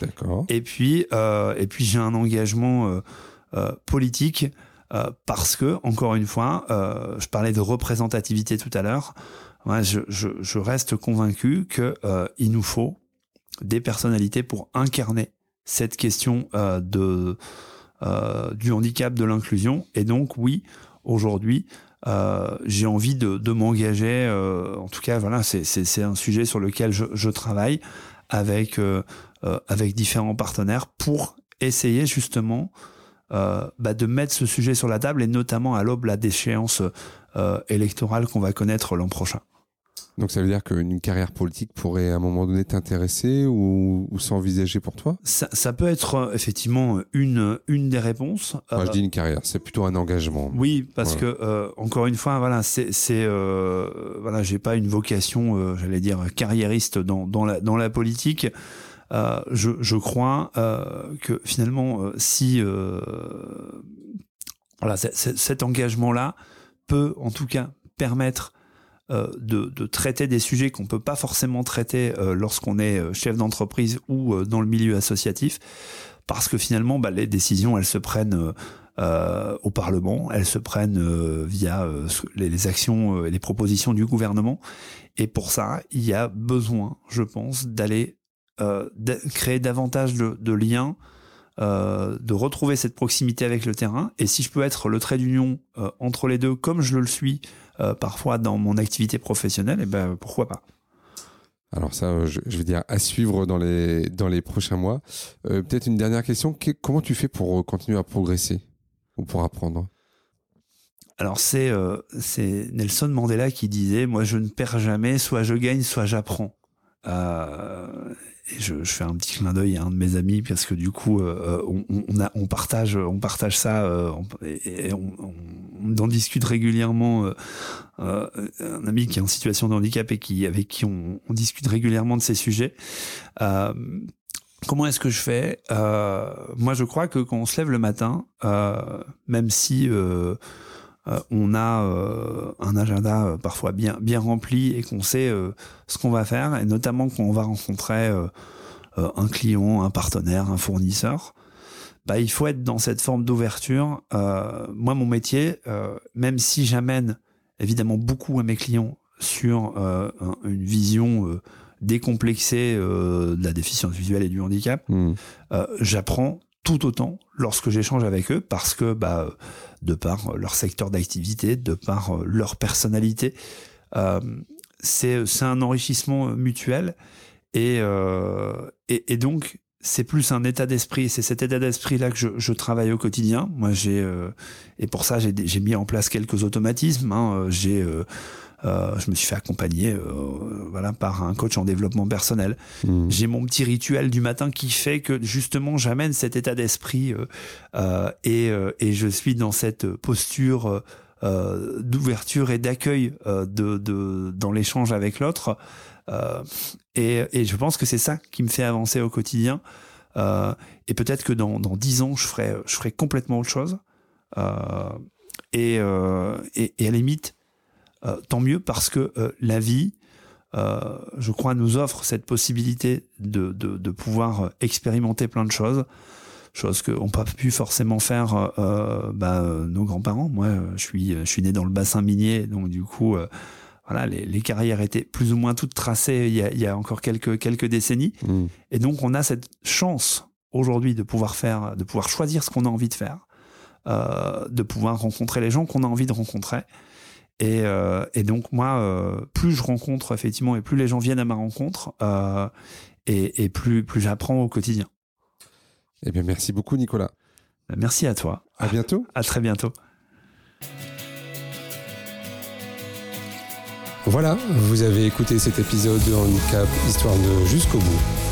D'accord. Et puis, euh, et puis j'ai un engagement euh, euh politique euh, parce que, encore une fois, je parlais de représentativité tout à l'heure. Je, je, je, reste convaincu que il nous faut des personnalités pour incarner cette question de euh, du handicap, de l'inclusion. Et donc, oui, aujourd'hui, euh, j'ai envie de, m'engager. Euh, en tout cas, voilà, c'est un sujet sur lequel je, je travaille avec euh, avec différents partenaires pour essayer justement bah, de mettre ce sujet sur la table et notamment à l'aube la déchéance électorale qu'on va connaître l'an prochain. Donc ça veut dire qu'une carrière politique pourrait à un moment donné t'intéresser ou, ou s'envisager pour toi? Ça, ça, peut être euh, effectivement une, une des réponses. Moi je dis une carrière, c'est plutôt un engagement. Oui, parce que euh, encore une fois, voilà, c'est, euh, voilà, j'ai pas une vocation, euh, j'allais dire carriériste dans, dans la dans la politique. Euh, je, je crois que finalement, si voilà, cet engagement-là peut en tout cas permettre euh, de, de, traiter des sujets qu'on peut pas forcément traiter euh, lorsqu'on est euh, chef d'entreprise ou dans le milieu associatif, parce que finalement, bah, les décisions, elles se prennent euh, au Parlement, elles se prennent euh, via euh, les, actions et les propositions du gouvernement. Et pour ça, il y a besoin, je pense, d'aller créer davantage de, liens, de retrouver cette proximité avec le terrain. Et si je peux être le trait d'union entre les deux, comme je le suis parfois dans mon activité professionnelle, et eh ben pourquoi pas. Alors ça, je, vais dire à suivre dans les, dans les prochains mois. Peut-être une dernière question. comment tu fais pour continuer à progresser ou pour apprendre? Alors c'est euh, c'est Nelson Mandela qui disait moi je ne perds jamais soit je gagne soit j'apprends euh, et je, je, fais un petit clin d'œil à un de mes amis parce que du coup euh, on, on, a, on partage on partage ça et, on, on, en discute régulièrement un ami qui est en situation de handicap et qui avec qui on, discute régulièrement de ces sujets. Comment est-ce que je fais? Euh, Moi, je crois que quand on se lève le matin, euh, même si euh, on a un agenda parfois bien bien rempli et qu'on sait ce qu'on va faire, et notamment quand on va rencontrer un client, un partenaire, un fournisseur, bah, il faut être dans cette forme d'ouverture. moi, mon métier, même si j'amène évidemment beaucoup à mes clients sur une vision décomplexé euh, de la déficience visuelle et du handicap, hmm. euh, j'apprends tout autant lorsque j'échange avec eux parce que bah de par leur secteur d'activité, de par euh, leur personnalité, c'est c'est un enrichissement mutuel et et, donc c'est plus un état d'esprit, c'est cet état d'esprit là que je, je, travaille au quotidien. Moi j'ai et pour ça j'ai mis en place quelques automatismes. Hein. J'ai euh, je me suis fait accompagner euh, voilà, par un coach en développement personnel. Mmh. J'ai mon petit rituel du matin qui fait que justement j'amène cet état d'esprit euh, et, et je suis dans cette posture d'ouverture et d'accueil de, de, dans l'échange avec l'autre. et, et je pense que c'est ça qui me fait avancer au quotidien. et peut-être que dans, dans 10 ans, je ferai, je ferai complètement autre chose. et, et, et à la limite, euh, tant mieux parce que euh, la vie, euh, je crois, nous offre cette possibilité de, de, de pouvoir expérimenter plein de choses chose qu'on n'a pas pu forcément faire bah, nos grands-parents. Moi, je suis, je suis né dans le bassin minier, donc du coup, voilà, les, les, carrières étaient plus ou moins toutes tracées il y a, il y a encore quelques, quelques décennies. Mmh. Et donc, on a cette chance aujourd'hui de pouvoir faire, de pouvoir choisir ce qu'on a envie de faire, de pouvoir rencontrer les gens qu'on a envie de rencontrer. Et, euh, et donc moi, euh, plus je rencontre effectivement et plus les gens viennent à ma rencontre, euh, et, et, plus, plus j'apprends au quotidien. Eh bien, merci beaucoup Nicolas. Merci à toi. À bientôt. À très bientôt. Voilà, vous avez écouté cet épisode de Handicap Histoire de jusqu'au bout.